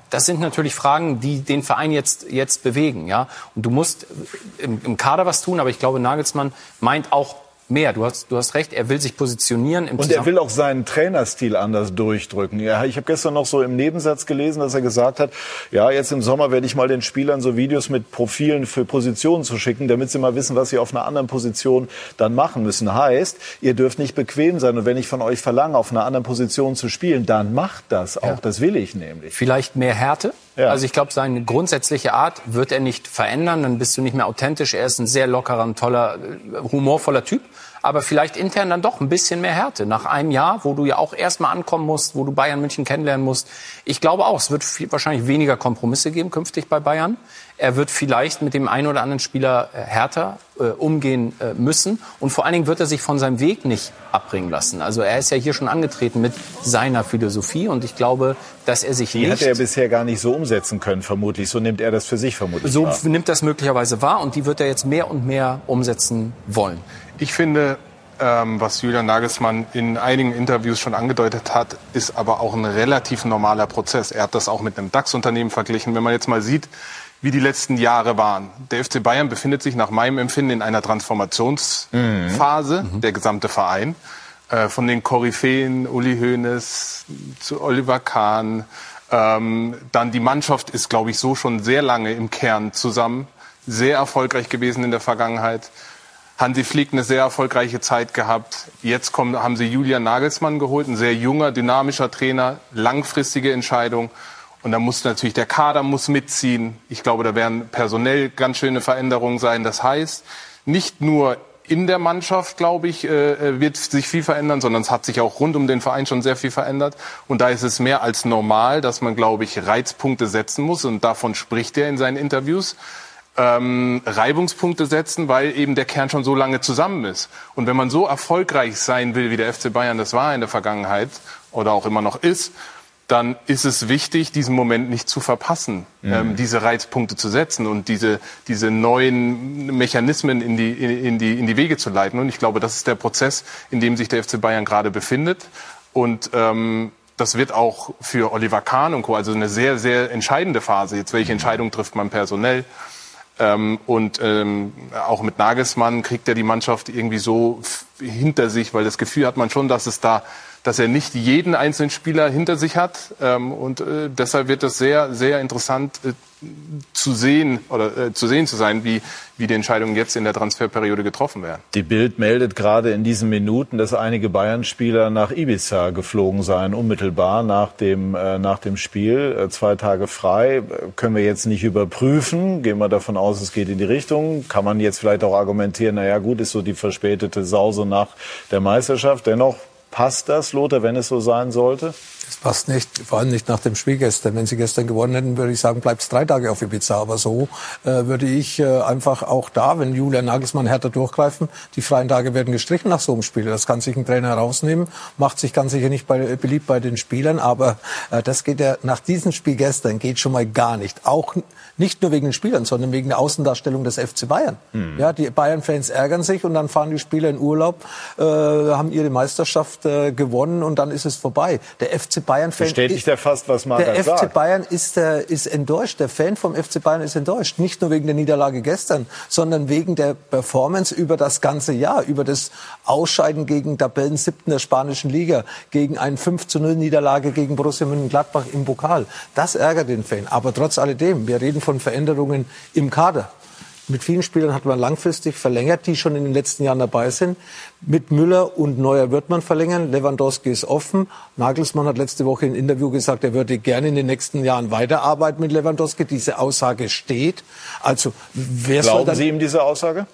Das sind natürlich Fragen, die den Verein jetzt, jetzt bewegen, ja. Und du musst im, im Kader was tun, aber ich glaube, Nagelsmann meint auch mehr. Du hast, du hast recht, er will sich positionieren. Im und er will auch seinen Trainerstil anders durchdrücken. Ja, ich habe gestern noch so im Nebensatz gelesen, dass er gesagt hat, ja, jetzt im Sommer werde ich mal den Spielern so Videos mit Profilen für Positionen zu schicken, damit sie mal wissen, was sie auf einer anderen Position dann machen müssen. Heißt, ihr dürft nicht bequem sein. Und wenn ich von euch verlange, auf einer anderen Position zu spielen, dann macht das auch. Ja. Das will ich nämlich. Vielleicht mehr Härte? Ja. Also ich glaube, seine grundsätzliche Art wird er nicht verändern. Dann bist du nicht mehr authentisch. Er ist ein sehr lockerer, ein toller, humorvoller Typ aber vielleicht intern dann doch ein bisschen mehr Härte. Nach einem Jahr, wo du ja auch erstmal ankommen musst, wo du Bayern München kennenlernen musst. Ich glaube auch, es wird viel, wahrscheinlich weniger Kompromisse geben künftig bei Bayern. Er wird vielleicht mit dem einen oder anderen Spieler äh, härter äh, umgehen äh, müssen. Und vor allen Dingen wird er sich von seinem Weg nicht abbringen lassen. Also er ist ja hier schon angetreten mit seiner Philosophie. Und ich glaube, dass er sich Die nicht... Die hat er bisher gar nicht so umsetzen können, vermutlich. So nimmt er das für sich vermutlich So wahr. nimmt das möglicherweise wahr. Und die wird er jetzt mehr und mehr umsetzen wollen. Ich finde, ähm, was Julian Nagelsmann in einigen Interviews schon angedeutet hat, ist aber auch ein relativ normaler Prozess. Er hat das auch mit einem DAX-Unternehmen verglichen. Wenn man jetzt mal sieht, wie die letzten Jahre waren. Der FC Bayern befindet sich nach meinem Empfinden in einer Transformationsphase, mhm. der gesamte Verein. Äh, von den Koryphäen, Uli Hoeneß zu Oliver Kahn. Ähm, dann die Mannschaft ist, glaube ich, so schon sehr lange im Kern zusammen. Sehr erfolgreich gewesen in der Vergangenheit. Hansi Flick eine sehr erfolgreiche Zeit gehabt. Jetzt kommen, haben sie Julian Nagelsmann geholt, ein sehr junger, dynamischer Trainer, langfristige Entscheidung. Und da muss natürlich der Kader muss mitziehen. Ich glaube, da werden personell ganz schöne Veränderungen sein. Das heißt, nicht nur in der Mannschaft, glaube ich, äh, wird sich viel verändern, sondern es hat sich auch rund um den Verein schon sehr viel verändert. Und da ist es mehr als normal, dass man, glaube ich, Reizpunkte setzen muss. Und davon spricht er in seinen Interviews ähm, Reibungspunkte setzen, weil eben der Kern schon so lange zusammen ist. Und wenn man so erfolgreich sein will, wie der FC Bayern das war in der Vergangenheit oder auch immer noch ist, dann ist es wichtig, diesen Moment nicht zu verpassen, mhm. ähm, diese Reizpunkte zu setzen und diese, diese neuen Mechanismen in die, in, die, in die Wege zu leiten. Und ich glaube, das ist der Prozess, in dem sich der FC Bayern gerade befindet. Und ähm, das wird auch für Oliver Kahn und Co. also eine sehr, sehr entscheidende Phase. Jetzt, welche Entscheidung trifft man personell? Ähm, und ähm, auch mit Nagelsmann kriegt er die Mannschaft irgendwie so hinter sich, weil das Gefühl hat man schon, dass es da dass er nicht jeden einzelnen Spieler hinter sich hat. Ähm, und äh, deshalb wird es sehr, sehr interessant äh, zu sehen oder äh, zu sehen zu sein, wie, wie die Entscheidungen jetzt in der Transferperiode getroffen werden. Die Bild meldet gerade in diesen Minuten, dass einige Bayern-Spieler nach Ibiza geflogen seien, unmittelbar nach dem, äh, nach dem Spiel. Äh, zwei Tage frei. Können wir jetzt nicht überprüfen. Gehen wir davon aus, es geht in die Richtung. Kann man jetzt vielleicht auch argumentieren, naja gut, ist so die verspätete Sause nach der Meisterschaft. Dennoch Passt das, Lothar, wenn es so sein sollte? Das passt nicht, vor allem nicht nach dem Spiel gestern. Wenn sie gestern gewonnen hätten, würde ich sagen, bleibt es drei Tage auf Ibiza. Aber so äh, würde ich äh, einfach auch da, wenn Julian Nagelsmann härter durchgreifen, die freien Tage werden gestrichen nach so einem Spiel. Das kann sich ein Trainer herausnehmen, macht sich ganz sicher nicht bei, beliebt bei den Spielern, aber äh, das geht ja nach diesem Spiel gestern geht schon mal gar nicht. Auch nicht nur wegen den Spielern, sondern wegen der Außendarstellung des FC Bayern. Mhm. Ja, die Bayern-Fans ärgern sich und dann fahren die Spieler in Urlaub, äh, haben ihre Meisterschaft äh, gewonnen und dann ist es vorbei. Der FC Bayern-Fan bestätigt er fast, was Marc Der sagt. FC Bayern ist, äh, ist enttäuscht. Der Fan vom FC Bayern ist enttäuscht. Nicht nur wegen der Niederlage gestern, sondern wegen der Performance über das ganze Jahr, über das Ausscheiden gegen Tabellen siebten der spanischen Liga, gegen eine 5 zu 0 Niederlage gegen Borussia Mönchengladbach im Pokal. Das ärgert den Fan. Aber trotz alledem, wir reden von Veränderungen im Kader. Mit vielen Spielern hat man langfristig verlängert, die schon in den letzten Jahren dabei sind. Mit Müller und Neuer wird man verlängern. Lewandowski ist offen. Nagelsmann hat letzte Woche im Interview gesagt, er würde gerne in den nächsten Jahren weiterarbeiten mit Lewandowski. Diese Aussage steht. Also, wer Glauben soll dann, Sie ihm diese Aussage?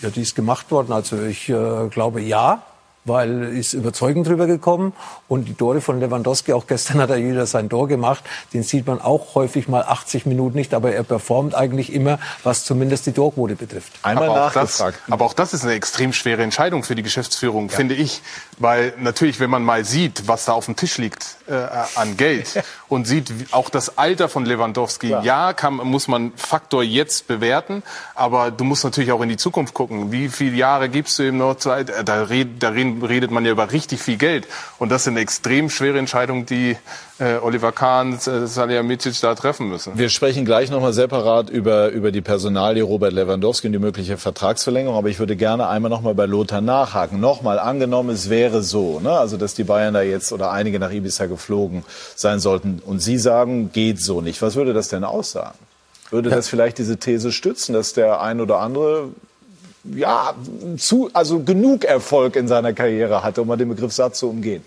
Ja, die ist gemacht worden. Also ich äh, glaube ja weil ist überzeugend drüber gekommen und die Tore von Lewandowski, auch gestern hat er wieder sein Tor gemacht, den sieht man auch häufig mal 80 Minuten nicht, aber er performt eigentlich immer, was zumindest die Torquote betrifft. Einmal aber nachgefragt. Das, aber auch das ist eine extrem schwere Entscheidung für die Geschäftsführung, ja. finde ich, weil natürlich, wenn man mal sieht, was da auf dem Tisch liegt äh, an Geld und sieht auch das Alter von Lewandowski, ja, ja kann, muss man Faktor jetzt bewerten, aber du musst natürlich auch in die Zukunft gucken. Wie viele Jahre gibst du ihm noch Zeit? Da, red, da reden redet man ja über richtig viel Geld. Und das sind extrem schwere Entscheidungen, die äh, Oliver Kahn, äh, Salihamidzic da treffen müssen. Wir sprechen gleich nochmal separat über, über die Personalie Robert Lewandowski und die mögliche Vertragsverlängerung. Aber ich würde gerne einmal nochmal bei Lothar nachhaken. Nochmal angenommen, es wäre so, ne? also dass die Bayern da jetzt oder einige nach Ibiza geflogen sein sollten. Und Sie sagen, geht so nicht. Was würde das denn aussagen? Würde das vielleicht diese These stützen, dass der ein oder andere ja, zu, also genug Erfolg in seiner Karriere hatte, um mal den Begriff Satz zu umgehen.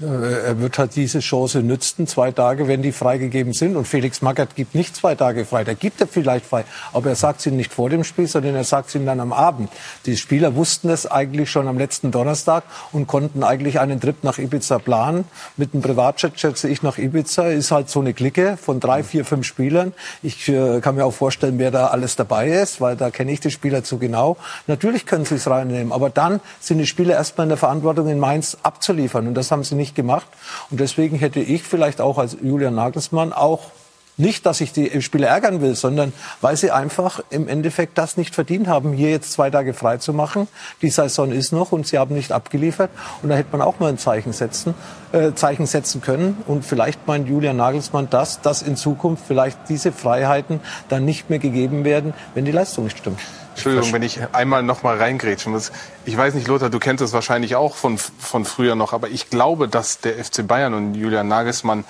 Er wird halt diese Chance nützen, zwei Tage, wenn die freigegeben sind. Und Felix Magath gibt nicht zwei Tage frei. Da gibt er vielleicht frei. Aber er sagt es ihnen nicht vor dem Spiel, sondern er sagt es ihnen dann am Abend. Die Spieler wussten es eigentlich schon am letzten Donnerstag und konnten eigentlich einen Trip nach Ibiza planen. Mit einem Privatjet schätze ich nach Ibiza. Ist halt so eine Clique von drei, vier, fünf Spielern. Ich äh, kann mir auch vorstellen, wer da alles dabei ist, weil da kenne ich die Spieler zu genau. Natürlich können sie es reinnehmen. Aber dann sind die Spieler erstmal in der Verantwortung, in Mainz abzuliefern. Und das haben sie nicht nicht gemacht. Und deswegen hätte ich vielleicht auch als Julian Nagelsmann auch nicht, dass ich die Spieler ärgern will, sondern weil sie einfach im Endeffekt das nicht verdient haben, hier jetzt zwei Tage frei zu machen. Die Saison ist noch und sie haben nicht abgeliefert. Und da hätte man auch mal ein Zeichen setzen, äh, Zeichen setzen können. Und vielleicht meint Julian Nagelsmann das, dass in Zukunft vielleicht diese Freiheiten dann nicht mehr gegeben werden, wenn die Leistung nicht stimmt. Entschuldigung, wenn ich einmal noch mal reingrätschen muss. Ich weiß nicht, Lothar, du kennst es wahrscheinlich auch von, von früher noch, aber ich glaube, dass der FC Bayern und Julian Nagelsmann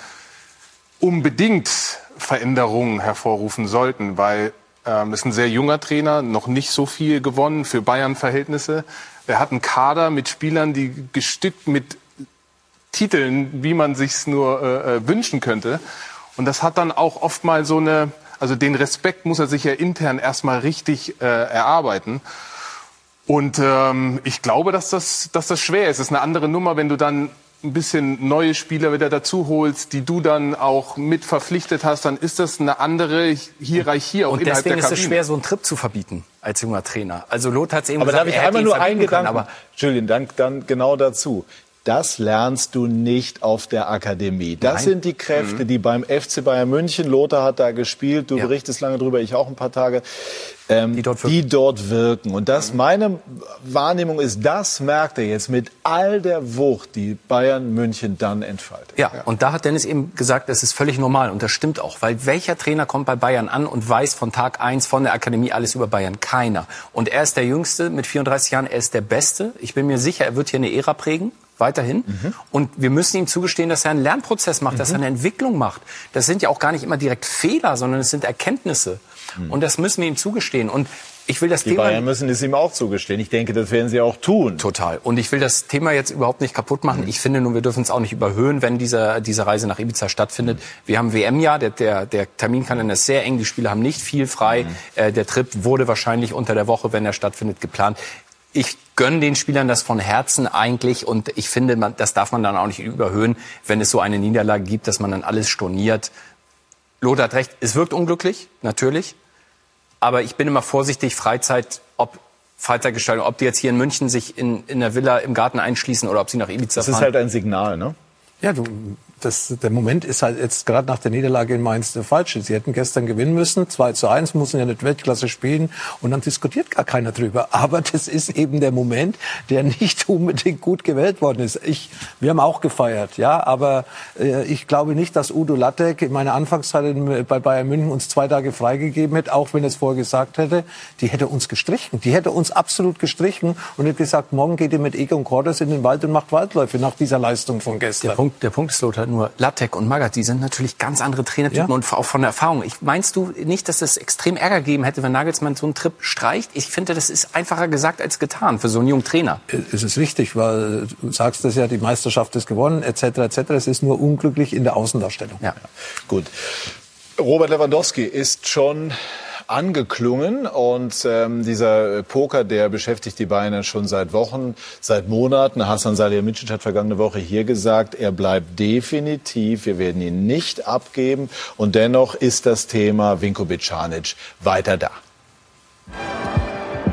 unbedingt Veränderungen hervorrufen sollten, weil ähm, ist ein sehr junger Trainer, noch nicht so viel gewonnen für Bayern-Verhältnisse. Er hat einen Kader mit Spielern, die gestückt mit Titeln, wie man sich's nur äh, äh wünschen könnte. Und das hat dann auch oft mal so eine also den Respekt muss er sich ja intern erstmal richtig äh, erarbeiten. Und ähm, ich glaube, dass das, dass das schwer ist. Es ist eine andere Nummer, wenn du dann ein bisschen neue Spieler wieder dazu holst, die du dann auch mit verpflichtet hast, dann ist das eine andere Hierarchie auch und innerhalb der Kabine. deswegen ist es schwer, so einen Trip zu verbieten als junger Trainer. Also Lothar hat es eben aber gesagt, darf ich einmal nur einen Gedanken, aber Julian, dann, dann genau dazu. Das lernst du nicht auf der Akademie. Das Nein. sind die Kräfte, mhm. die beim FC Bayern München, Lothar hat da gespielt, du ja. berichtest lange drüber, ich auch ein paar Tage, ähm, die, dort die, dort wirken. Und das, mhm. meine Wahrnehmung ist, das merkt er jetzt mit all der Wucht, die Bayern München dann entfaltet. Ja, ja, und da hat Dennis eben gesagt, das ist völlig normal und das stimmt auch, weil welcher Trainer kommt bei Bayern an und weiß von Tag eins von der Akademie alles über Bayern? Keiner. Und er ist der Jüngste mit 34 Jahren, er ist der Beste. Ich bin mir sicher, er wird hier eine Ära prägen weiterhin. Mhm. Und wir müssen ihm zugestehen, dass er einen Lernprozess macht, mhm. dass er eine Entwicklung macht. Das sind ja auch gar nicht immer direkt Fehler, sondern es sind Erkenntnisse. Mhm. Und das müssen wir ihm zugestehen. Und ich will das die Thema. Bayern müssen es ihm auch zugestehen. Ich denke, das werden sie auch tun. Total. Und ich will das Thema jetzt überhaupt nicht kaputt machen. Mhm. Ich finde nur, wir dürfen es auch nicht überhöhen, wenn diese, diese Reise nach Ibiza stattfindet. Wir haben WM-Jahr, der, der, der Terminkalender ist sehr eng, die Spieler haben nicht viel frei. Mhm. Äh, der Trip wurde wahrscheinlich unter der Woche, wenn er stattfindet, geplant ich gönne den Spielern das von Herzen eigentlich und ich finde, man, das darf man dann auch nicht überhöhen, wenn es so eine Niederlage gibt, dass man dann alles storniert. Lothar hat recht, es wirkt unglücklich, natürlich, aber ich bin immer vorsichtig, Freizeit, ob Freizeitgestaltung, ob die jetzt hier in München sich in, in der Villa im Garten einschließen oder ob sie nach Ibiza Das fahren. ist halt ein Signal, ne? Ja, du, das, der Moment ist halt jetzt gerade nach der Niederlage in Mainz der falsche. Sie hätten gestern gewinnen müssen, 2 zu 1, müssen ja nicht Weltklasse spielen und dann diskutiert gar keiner drüber. Aber das ist eben der Moment, der nicht unbedingt gut gewählt worden ist. Ich, wir haben auch gefeiert, ja, aber äh, ich glaube nicht, dass Udo Lattek in meiner Anfangszeit bei Bayern München uns zwei Tage freigegeben hätte, auch wenn er es vorher gesagt hätte. Die hätte uns gestrichen. Die hätte uns absolut gestrichen und hätte gesagt, morgen geht ihr mit Egon Cordes in den Wald und macht Waldläufe nach dieser Leistung von gestern. Der Punkt, der Punkt ist, Lothar, nur Lattek und Magath, die sind natürlich ganz andere Trainertypen Ja. und auch von der Erfahrung. Ich, meinst du nicht, dass es extrem Ärger gegeben hätte, wenn Nagelsmann so einen Trip streicht? Ich finde, das ist einfacher gesagt als getan für so einen jungen Trainer. Es ist richtig, weil du sagst es ja, die Meisterschaft ist gewonnen, etc., etc. Es ist nur unglücklich in der Außendarstellung. Ja. Gut. Robert Lewandowski ist schon angeklungen und ähm, dieser Poker, der beschäftigt die Bayern schon seit Wochen, seit Monaten. Hassan Salihamidzic hat vergangene Woche hier gesagt, er bleibt definitiv, wir werden ihn nicht abgeben und dennoch ist das Thema Vinko Bicanic weiter da.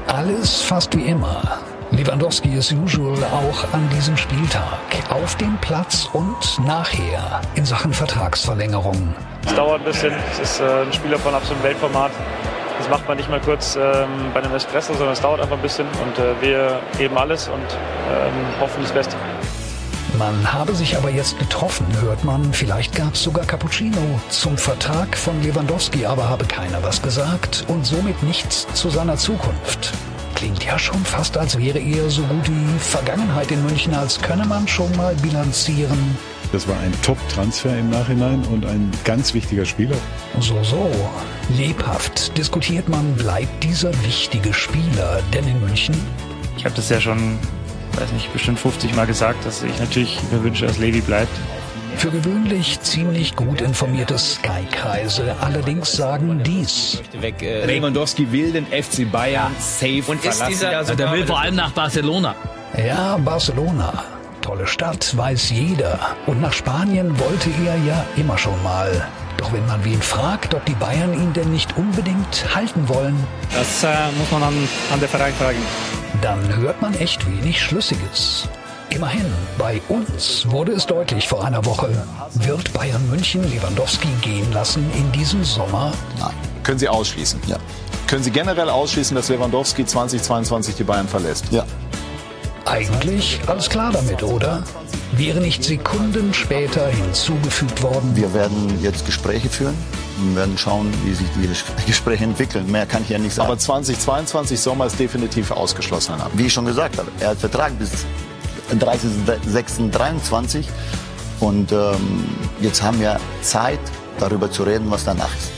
Alles fast wie immer. Lewandowski as usual auch an diesem Spieltag. Auf dem Platz und nachher in Sachen Vertragsverlängerung. Es dauert ein bisschen. Es ist äh, ein Spieler von absolutem Weltformat. Das macht man nicht mal kurz ähm, bei einem Espresso, sondern es dauert einfach ein bisschen. Und äh, wir geben alles und ähm, hoffen das Beste. Man habe sich aber jetzt getroffen, hört man. Vielleicht gab es sogar Cappuccino zum Vertrag von Lewandowski, aber habe keiner was gesagt und somit nichts zu seiner Zukunft. Klingt ja schon fast, als wäre eher so gut wie Vergangenheit in München, als könne man schon mal bilanzieren. Das war ein Top-Transfer im Nachhinein und ein ganz wichtiger Spieler. So, so. Lebhaft diskutiert man, bleibt dieser wichtige Spieler denn in München? Ich habe das ja schon, weiß nicht, bestimmt 50 Mal gesagt, dass ich natürlich mir wünsche, dass Levi bleibt. Für gewöhnlich ziemlich gut informierte Sky-Kreise allerdings sagen dies. Lewandowski will den FC Bayern safe Und ist verlassen. dieser, also der will vor allem nach Barcelona. Ja, Barcelona. Tolle Stadt, weiß jeder. Und nach Spanien wollte er ja immer schon mal. Doch wenn man wen fragt, ob die Bayern ihn denn nicht unbedingt halten wollen, Das äh, muss man an, an der Verein fragen. dann hört man echt wenig Schlüssiges. Immerhin, bei uns wurde es deutlich vor einer Woche. Wird Bayern München Lewandowski gehen lassen in diesem Sommer? Nein. Können Sie ausschließen? Ja. Können Sie generell ausschließen, dass Lewandowski 2022 die Bayern verlässt? Ja. Eigentlich alles klar damit, oder? Wäre nicht Sekunden später hinzugefügt worden. Wir werden jetzt Gespräche führen und werden schauen, wie sich die Gespräche entwickeln. Mehr kann ich ja nicht sagen. Aber 2022 Sommer ist definitiv ausgeschlossen. Wie ich schon gesagt habe, er hat Vertrag bis 30.06.23 und ähm, jetzt haben wir Zeit, darüber zu reden, was danach ist.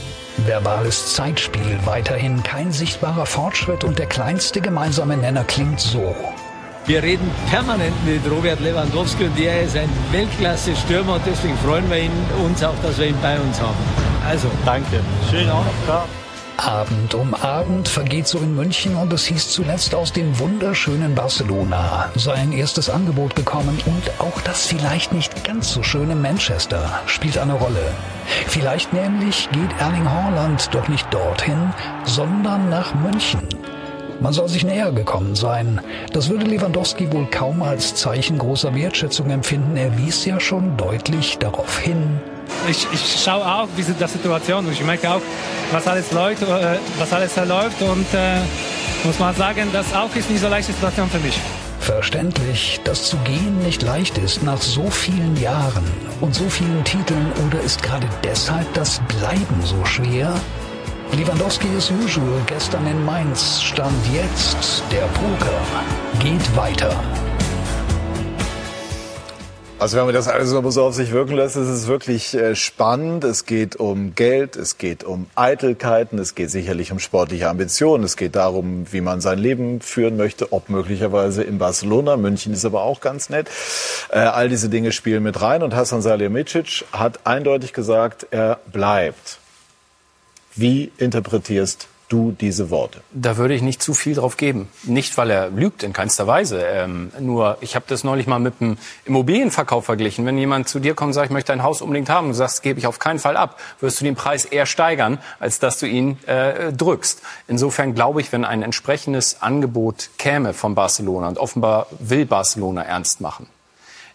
Verbales Zeitspiel, weiterhin kein sichtbarer Fortschritt und der kleinste gemeinsame Nenner klingt so. Wir reden permanent mit Robert Lewandowski und er ist ein Weltklasse-Stürmer und deswegen freuen wir ihn, uns auch, dass wir ihn bei uns haben. Also, danke. Schönen Abend. Abend um Abend vergeht so in München und es hieß zuletzt aus dem wunderschönen Barcelona sein erstes Angebot bekommen und auch das vielleicht nicht ganz so schöne Manchester spielt eine Rolle. Vielleicht nämlich geht Erling Haaland doch nicht dorthin, sondern nach München. Man soll sich näher gekommen sein. Das würde Lewandowski wohl kaum als Zeichen großer Wertschätzung empfinden. Er wies ja schon deutlich darauf hin, Ich, ich schaue auch diese die Situation und ich merke auch, was alles läuft, äh, was alles läuft und äh, muss man sagen, das auch ist nicht so leichte Situation für mich. Verständlich, dass zu gehen nicht leicht ist nach so vielen Jahren und so vielen Titeln oder ist gerade deshalb das Bleiben so schwer? Lewandowski as usual gestern in Mainz stand jetzt der Poker. Geht weiter. Also wenn man das alles noch so auf sich wirken lässt, ist es wirklich äh, spannend. Es geht um Geld, es geht um Eitelkeiten, es geht sicherlich um sportliche Ambitionen, es geht darum, wie man sein Leben führen möchte, ob möglicherweise in Barcelona. München ist aber auch ganz nett. Äh, all diese Dinge spielen mit rein und Hasan Salihamidzic hat eindeutig gesagt, er bleibt. Wie interpretierst du diese Worte? Da würde ich nicht zu viel drauf geben. Nicht, weil er lügt, in keinster Weise. Ähm, nur, ich habe das neulich mal mit einem Immobilienverkauf verglichen. Wenn jemand zu dir kommt und sagt, ich möchte ein Haus unbedingt haben, und du sagst, gebe ich auf keinen Fall ab, wirst du den Preis eher steigern, als dass du ihn äh, drückst. Insofern glaube ich, wenn ein entsprechendes Angebot käme von Barcelona, und offenbar will Barcelona ernst machen,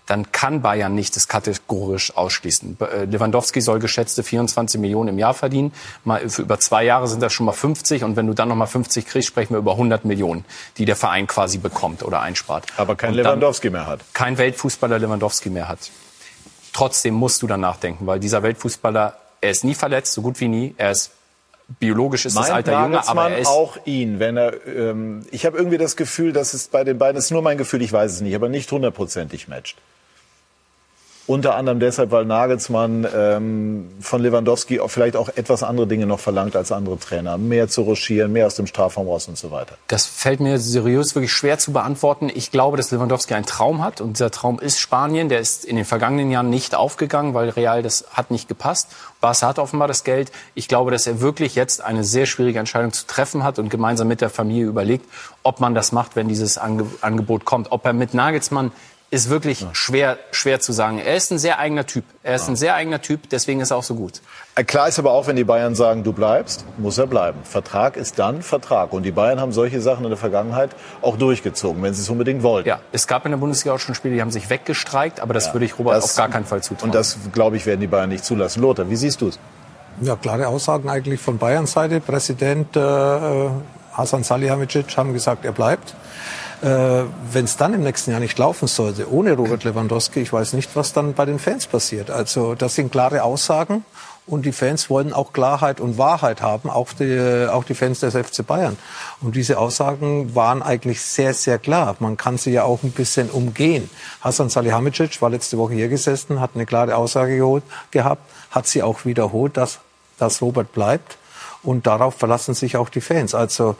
dann kann Bayern nicht das kategorisch ausschließen. Äh, Lewandowski soll geschätzte 24 Millionen im Jahr verdienen. Mal für über zwei Jahre sind das schon mal 50 und wenn du dann noch mal 50 kriegst, sprechen wir über 100 Millionen, die der Verein quasi bekommt oder einspart. Aber kein Lewandowski mehr hat. Kein Weltfußballer Lewandowski mehr hat. Trotzdem musst du dann nachdenken, weil dieser Weltfußballer, er ist nie verletzt, so gut wie nie. Er ist biologisch ist Meint das Alter jünger, aber er ist auch ihn, wenn er. Ähm, ich habe irgendwie das Gefühl, dass es bei den beiden das ist nur mein Gefühl, ich weiß es nicht, aber nicht hundertprozentig matcht. Unter anderem deshalb, weil Nagelsmann ähm, von Lewandowski vielleicht auch etwas andere Dinge noch verlangt als andere Trainer. Mehr zu ruschieren, mehr aus dem Strafraum raus und so weiter. Das fällt mir seriös wirklich schwer zu beantworten. Ich glaube, dass Lewandowski einen Traum hat und dieser Traum ist Spanien. Der ist in den vergangenen Jahren nicht aufgegangen, weil Real das hat nicht gepasst. Barca hat offenbar das Geld. Ich glaube, dass er wirklich jetzt eine sehr schwierige Entscheidung zu treffen hat und gemeinsam mit der Familie überlegt, ob man das macht, wenn dieses Angebot kommt. Ob er mit Nagelsmann ist wirklich ja. schwer, schwer zu sagen. Er ist ein sehr eigener Typ. Er ist ja. ein sehr eigener Typ, deswegen ist er auch so gut. Äh, klar ist aber auch, wenn die Bayern sagen, du bleibst, muss er bleiben. Vertrag ist dann Vertrag. Und die Bayern haben solche Sachen in der Vergangenheit auch durchgezogen, wenn sie es unbedingt wollten. Ja, es gab in der Bundesliga auch schon Spiele, die haben sich weggestreikt, aber das ja, würde ich Robert das, auf gar keinen Fall zutrauen. Und das, glaube ich, werden die Bayern nicht zulassen. Lothar, wie siehst du es? Ja, klare Aussagen eigentlich von Bayerns Seite. Präsident äh, Hasan Salihamidzic haben gesagt, er bleibt. Äh, Wenn es dann im nächsten Jahr nicht laufen sollte, ohne Robert Lewandowski, ich weiß nicht, was dann bei den Fans passiert. Also das sind klare Aussagen. Und die Fans wollen auch Klarheit und Wahrheit haben, auch die, auch die Fans des FC Bayern. Und diese Aussagen waren eigentlich sehr, sehr klar. Man kann sie ja auch ein bisschen umgehen. Hasan Salihamidzic war letzte Woche hier gesessen, hat eine klare Aussage geholt, gehabt, hat sie auch wiederholt, dass, dass Robert bleibt. Und darauf verlassen sich auch die Fans. Also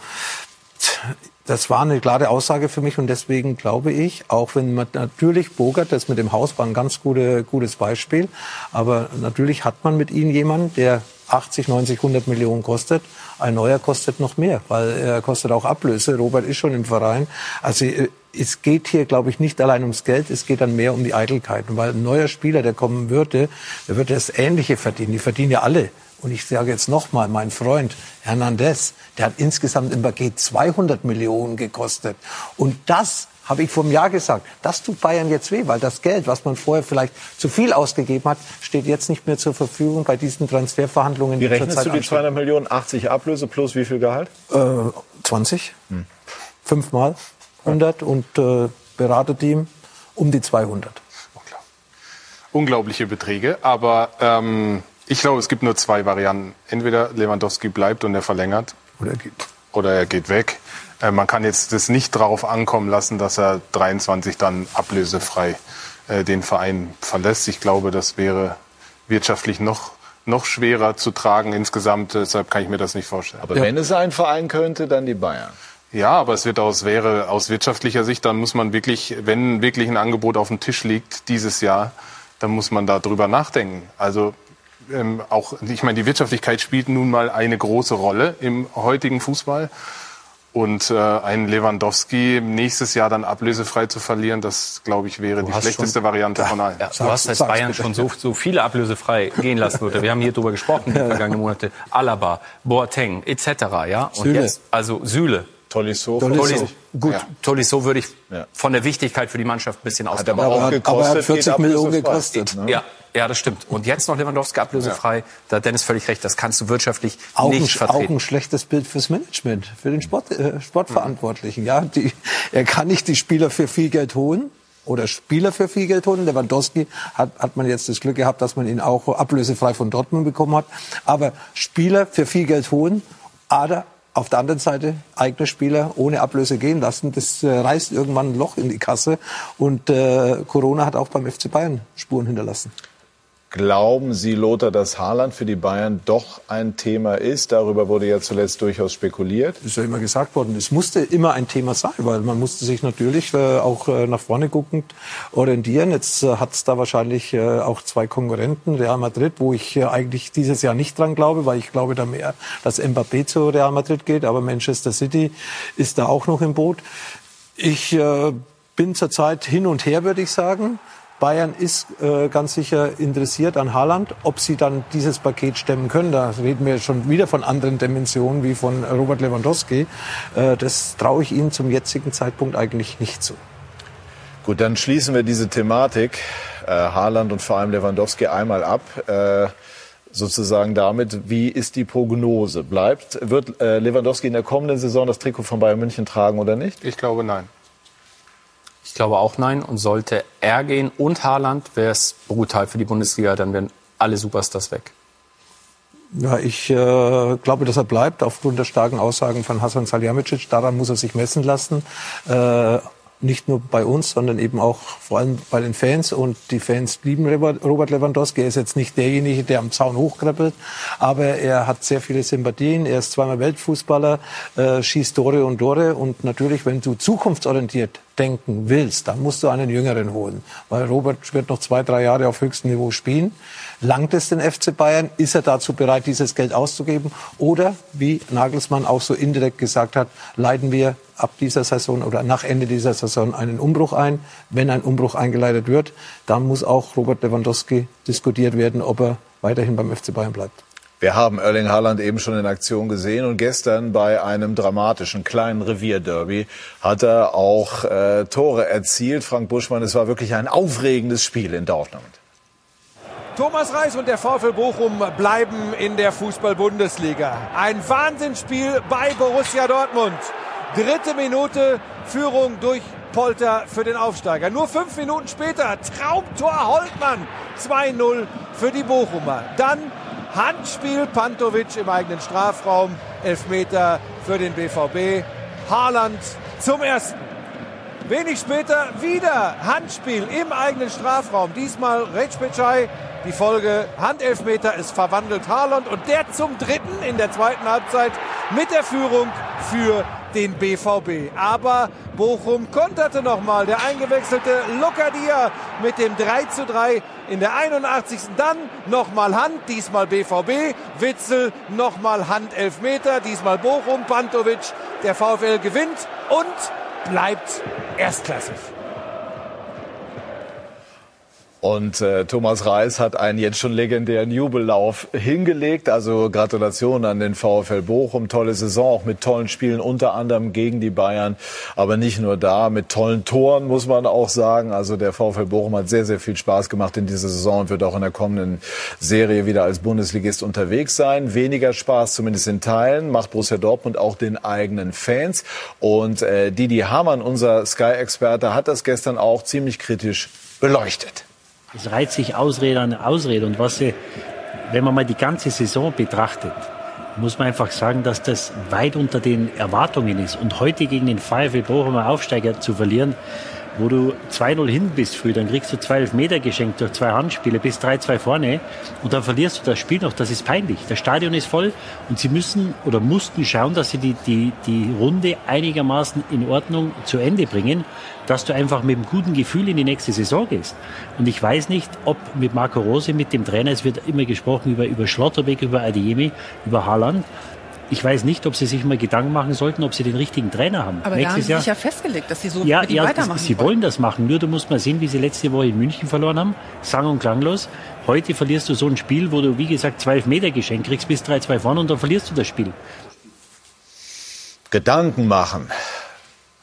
das war eine klare Aussage für mich und deswegen glaube ich, auch wenn man natürlich Bogart, das mit dem Haus war ein ganz gute, gutes Beispiel, aber natürlich hat man mit ihm jemanden, der 80, 90, 100 Millionen kostet. Ein neuer kostet noch mehr, weil er kostet auch Ablöse. Robert ist schon im Verein. Also äh, es geht hier, glaube ich, nicht allein ums Geld, es geht dann mehr um die Eitelkeiten. Weil ein neuer Spieler, der kommen würde, der würde das Ähnliche verdienen. Die verdienen ja alle und ich sage jetzt nochmal, mein Freund Hernandez, der hat insgesamt im Paket 200 Millionen gekostet. Und das habe ich vor einem Jahr gesagt. Das tut Bayern jetzt weh, weil das Geld, was man vorher vielleicht zu viel ausgegeben hat, steht jetzt nicht mehr zur Verfügung bei diesen Transferverhandlungen. Wie rechnest du die 200 Millionen? 80 Ablöse plus wie viel Gehalt? Äh, 20. Hm. Fünfmal 100 und äh, Beraterteam um die 200. Oh, Unglaubliche Beträge, aber ähm, ich glaube, es gibt nur zwei Varianten. Entweder Lewandowski bleibt und er verlängert. Oder er geht. Oder er geht weg. Äh, man kann jetzt das nicht darauf ankommen lassen, dass er 23 dann ablösefrei äh, den Verein verlässt. Ich glaube, das wäre wirtschaftlich noch noch schwerer zu tragen insgesamt. Deshalb kann ich mir das nicht vorstellen. Aber ja. wenn es ein Verein könnte, dann die Bayern. Ja, aber es wird aus, wäre aus wirtschaftlicher Sicht, dann muss man wirklich, wenn wirklich ein Angebot auf dem Tisch liegt dieses Jahr, dann muss man da drüber nachdenken. Also ähm, auch, ich meine, die Wirtschaftlichkeit spielt nun mal eine große Rolle im heutigen Fußball. Und äh, einen Lewandowski nächstes Jahr dann ablösefrei zu verlieren, das glaube ich wäre du die schlechteste schon, Variante ja, von allen. Ja, du hast als Bayern schon so, so viele ablösefrei gehen lassen. Würde. Wir haben hier drüber gesprochen in den vergangenen Monaten. Alaba, Boateng etc. Ja? Und Süle. jetzt also Süle. Tolisso. Tolisso. Gut, ja. Tolisso würde ich von der Wichtigkeit für die Mannschaft ein bisschen. Aber, aber, aber er hat 40 Millionen gekostet. Ne? Ja, ja, das stimmt. Und jetzt noch Lewandowski ablösefrei. Ja. Da hat Dennis völlig recht. Das kannst du wirtschaftlich auch nicht ein, vertreten. Auch ein schlechtes Bild fürs Management, für den Sport, äh, Sportverantwortlichen. Mhm. Ja, die, er kann nicht die Spieler für viel Geld holen oder Spieler für viel Geld holen. Lewandowski hat, hat man jetzt das Glück gehabt, dass man ihn auch ablösefrei von Dortmund bekommen hat. Aber Spieler für viel Geld holen, aber auf der anderen Seite eigene Spieler ohne Ablöse gehen lassen, das äh, reißt irgendwann ein Loch in die Kasse. Und äh, Corona hat auch beim FC Bayern Spuren hinterlassen. Glauben Sie, Lothar, dass Haaland für die Bayern doch ein Thema ist? Darüber wurde ja zuletzt durchaus spekuliert. Das ist ja immer gesagt worden. Es musste immer ein Thema sein, weil man musste sich natürlich äh, auch äh, nach vorne guckend orientieren. Jetzt äh, hat es da wahrscheinlich auch zwei Konkurrenten, Real Madrid, wo ich eigentlich dieses Jahr nicht dran glaube, weil ich glaube da mehr, dass Mbappé zu Real Madrid geht. Aber Manchester City ist da auch noch im Boot. Ich bin zurzeit hin und her, würde ich sagen. Bayern ist äh, ganz sicher interessiert an Haaland. Ob sie dann dieses Paket stemmen können, da reden wir schon wieder von anderen Dimensionen wie von Robert Lewandowski. Äh, das traue ich Ihnen zum jetzigen Zeitpunkt eigentlich nicht zu. Gut, dann schließen wir diese Thematik äh, Haaland und vor allem Lewandowski einmal ab. Äh, sozusagen damit, wie ist die Prognose? Bleibt, wird äh, Lewandowski in der kommenden Saison das Trikot von Bayern München tragen oder nicht? Ich glaube nein. Ich glaube auch nein. Und sollte er gehen und Haaland, wäre es brutal für die Bundesliga. Dann wären alle Superstars weg. Ja, ich äh, glaube, dass er bleibt aufgrund der starken Aussagen von Hasan Salihamidzic. Daran muss er sich messen lassen. Äh, nicht nur bei uns, sondern eben auch vor allem bei den Fans. Und die Fans lieben Robert Lewandowski. Er ist jetzt nicht derjenige, der am Zaun hochkreppelt, aber er hat sehr viele Sympathien. Er ist zweimal Weltfußballer, äh, schießt Tore und Tore. Und natürlich, wenn du zukunftsorientiert denken willst, dann musst du einen Jüngeren holen. Weil Robert wird noch zwei, drei Jahre auf höchstem Niveau spielen. Langt es den FC Bayern? Ist er dazu bereit, dieses Geld auszugeben? Oder, wie Nagelsmann auch so indirekt gesagt hat, leiten wir ab dieser Saison oder nach Ende dieser Saison einen Umbruch ein? Wenn ein Umbruch eingeleitet wird, dann muss auch Robert Lewandowski diskutiert werden, ob er weiterhin beim FC Bayern bleibt. Wir haben Erling Haaland eben schon in Aktion gesehen und gestern bei einem dramatischen kleinen Revierderby hat er auch äh, Tore erzielt. Frank Buschmann, es war wirklich ein aufregendes Spiel in Dortmund. Thomas Reis und der VfL Bochum bleiben in der Fußball-Bundesliga. Ein Wahnsinnsspiel bei Borussia Dortmund. Dritte Minute Führung durch Polter für den Aufsteiger. Nur fünf Minuten später Traumtor Holtmann 2-0 für die Bochumer. Dann Handspiel Pantovic im eigenen Strafraum. Elfmeter für den BVB. Haaland zum ersten. Wenig später wieder Handspiel im eigenen Strafraum. Diesmal Recpecai die Folge Handelfmeter ist verwandelt Haaland und der zum dritten in der zweiten Halbzeit mit der Führung für den BVB. Aber Bochum konterte nochmal. Der eingewechselte Lokadia mit dem 3 zu 3 in der 81. Dann nochmal Hand, diesmal BVB. Witzel nochmal Hand Elfmeter, diesmal Bochum. Pantovic, der VfL gewinnt und bleibt erstklassig. Und äh, Thomas Reis hat einen jetzt schon legendären Jubellauf hingelegt. Also Gratulation an den VfL Bochum. Tolle Saison, auch mit tollen Spielen, unter anderem gegen die Bayern. Aber nicht nur da, mit tollen Toren muss man auch sagen. Also der VfL Bochum hat sehr, sehr viel Spaß gemacht in dieser Saison und wird auch in der kommenden Serie wieder als Bundesligist unterwegs sein. Weniger Spaß, zumindest in Teilen, macht Borussia Dortmund auch den eigenen Fans. Und äh, Didi Hamann, unser Sky-Experte, hat das gestern auch ziemlich kritisch beleuchtet. Es reiht sich Ausrede an Ausrede. Und was sie, wenn man mal die ganze Saison betrachtet, muss man einfach sagen, dass das weit unter den Erwartungen ist. Und heute gegen den VfL Bochum Aufsteiger zu verlieren, wo du 2-0 hin bist früh, dann kriegst du zwei Meter geschenkt durch zwei Handspiele, bis 3-2 vorne und dann verlierst du das Spiel noch. Das ist peinlich. Das Stadion ist voll und sie müssen oder mussten schauen, dass sie die, die, die Runde einigermaßen in Ordnung zu Ende bringen, dass du einfach mit einem guten Gefühl in die nächste Saison gehst. Und ich weiß nicht, ob mit Marco Rose, mit dem Trainer, es wird immer gesprochen über, über Schlotterbeck, über Adeyemi, über Haaland, ich weiß nicht, ob Sie sich mal Gedanken machen sollten, ob Sie den richtigen Trainer haben. Aber Nächstes da haben Sie Jahr, sich ja festgelegt, dass Sie so ja, mit ihm ja, weitermachen Sie wollen das machen. Nur du musst mal sehen, wie Sie letzte Woche in München verloren haben. Sang und klanglos. Heute verlierst du so ein Spiel, wo du, wie gesagt, 12 Meter geschenkt kriegst, bis 3-2 vorne und dann verlierst du das Spiel. Gedanken machen,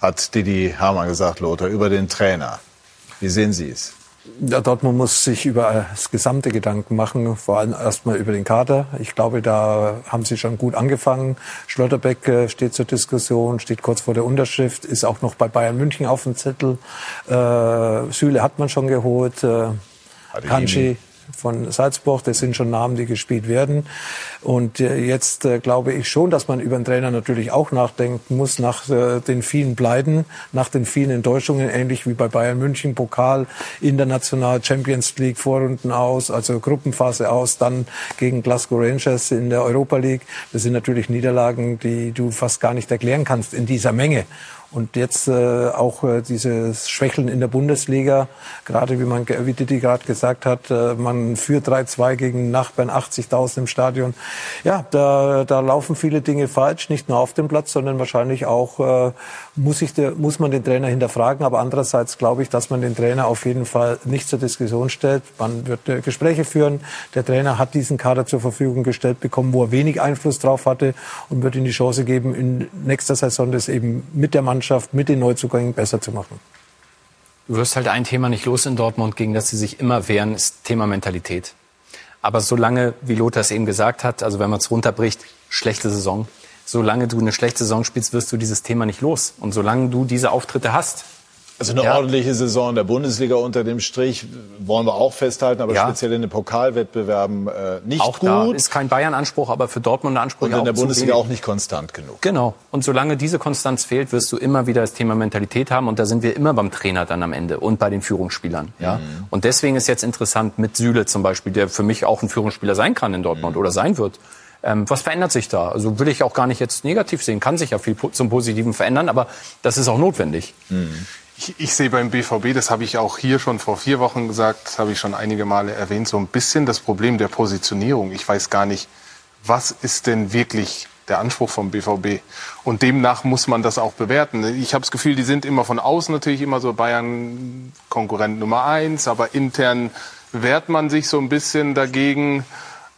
hat Didi Hamann gesagt, Lothar, über den Trainer. Wie sehen Sie es? Ja, Dortmund muss sich über das gesamte Gedanken machen, vor allem erstmal über den Kader. Ich glaube, da haben sie schon gut angefangen. Schlotterbeck äh, steht zur Diskussion, steht kurz vor der Unterschrift, ist auch noch bei Bayern München auf dem Zettel. Äh, Süle hat man schon geholt, äh, Kanji von Salzburg. Das sind schon Namen, die gespielt werden. Und äh, jetzt äh, glaube ich schon, dass man über den Trainer natürlich auch nachdenken muss, nach äh, den vielen Pleiten, nach den vielen Enttäuschungen, ähnlich wie bei Bayern München, Pokal, international Champions League, Vorrunden aus, also Gruppenphase aus, dann gegen Glasgow Rangers in der Europa League. Das sind natürlich Niederlagen, die du fast gar nicht erklären kannst in dieser Menge. Und jetzt äh, auch äh, dieses Schwächeln in der Bundesliga, gerade wie man, wie Didi gerade gesagt hat, äh, man führt 3-2 gegen Nachbarn, 80.000 im Stadion. Ja, da, da laufen viele Dinge falsch, nicht nur auf dem Platz, sondern wahrscheinlich auch äh, muss, ich der, muss man den Trainer hinterfragen. Aber andererseits glaube ich, dass man den Trainer auf jeden Fall nicht zur Diskussion stellt. Man wird äh, Gespräche führen. Der Trainer hat diesen Kader zur Verfügung gestellt bekommen, wo er wenig Einfluss drauf hatte und wird ihm die Chance geben, in nächster Saison das eben mit der Mannschaft, mit den Neuzugängen besser zu machen. Du wirst halt ein Thema nicht los in Dortmund, gegen das sie sich immer wehren, ist Thema Mentalität. Aber solange, wie Lothar es eben gesagt hat, also wenn man es runterbricht, schlechte Saison, solange du eine schlechte Saison spielst, wirst du dieses Thema nicht los. Und solange du diese Auftritte hast, also eine ja. ordentliche Saison der Bundesliga unter dem Strich wollen wir auch festhalten, aber ja. speziell in den Pokalwettbewerben äh, nicht auch gut. Da ist kein Bayern-Anspruch, aber für Dortmund ein Anspruch. Und in der Bundesliga auch nicht konstant genug. Genau. Und solange diese Konstanz fehlt, wirst du immer wieder das Thema Mentalität haben. Und da sind wir immer beim Trainer dann am Ende und bei den Führungsspielern. Ja. Mhm. Und deswegen ist jetzt interessant mit Süle zum Beispiel, der für mich auch ein Führungsspieler sein kann in Dortmund mhm. oder sein wird. Ähm, was verändert sich da? Also will ich auch gar nicht jetzt negativ sehen. Kann sich ja viel zum Positiven verändern, aber das ist auch notwendig. Mhm. Ich, ich sehe beim BVB, das habe ich auch hier schon vor vier Wochen gesagt, das habe ich schon einige Male erwähnt, so ein bisschen das Problem der Positionierung. Ich weiß gar nicht, was ist denn wirklich der Anspruch vom BVB. Und demnach muss man das auch bewerten. Ich habe das Gefühl, die sind immer von außen natürlich immer so Bayern Konkurrent Nummer eins, aber intern wehrt man sich so ein bisschen dagegen.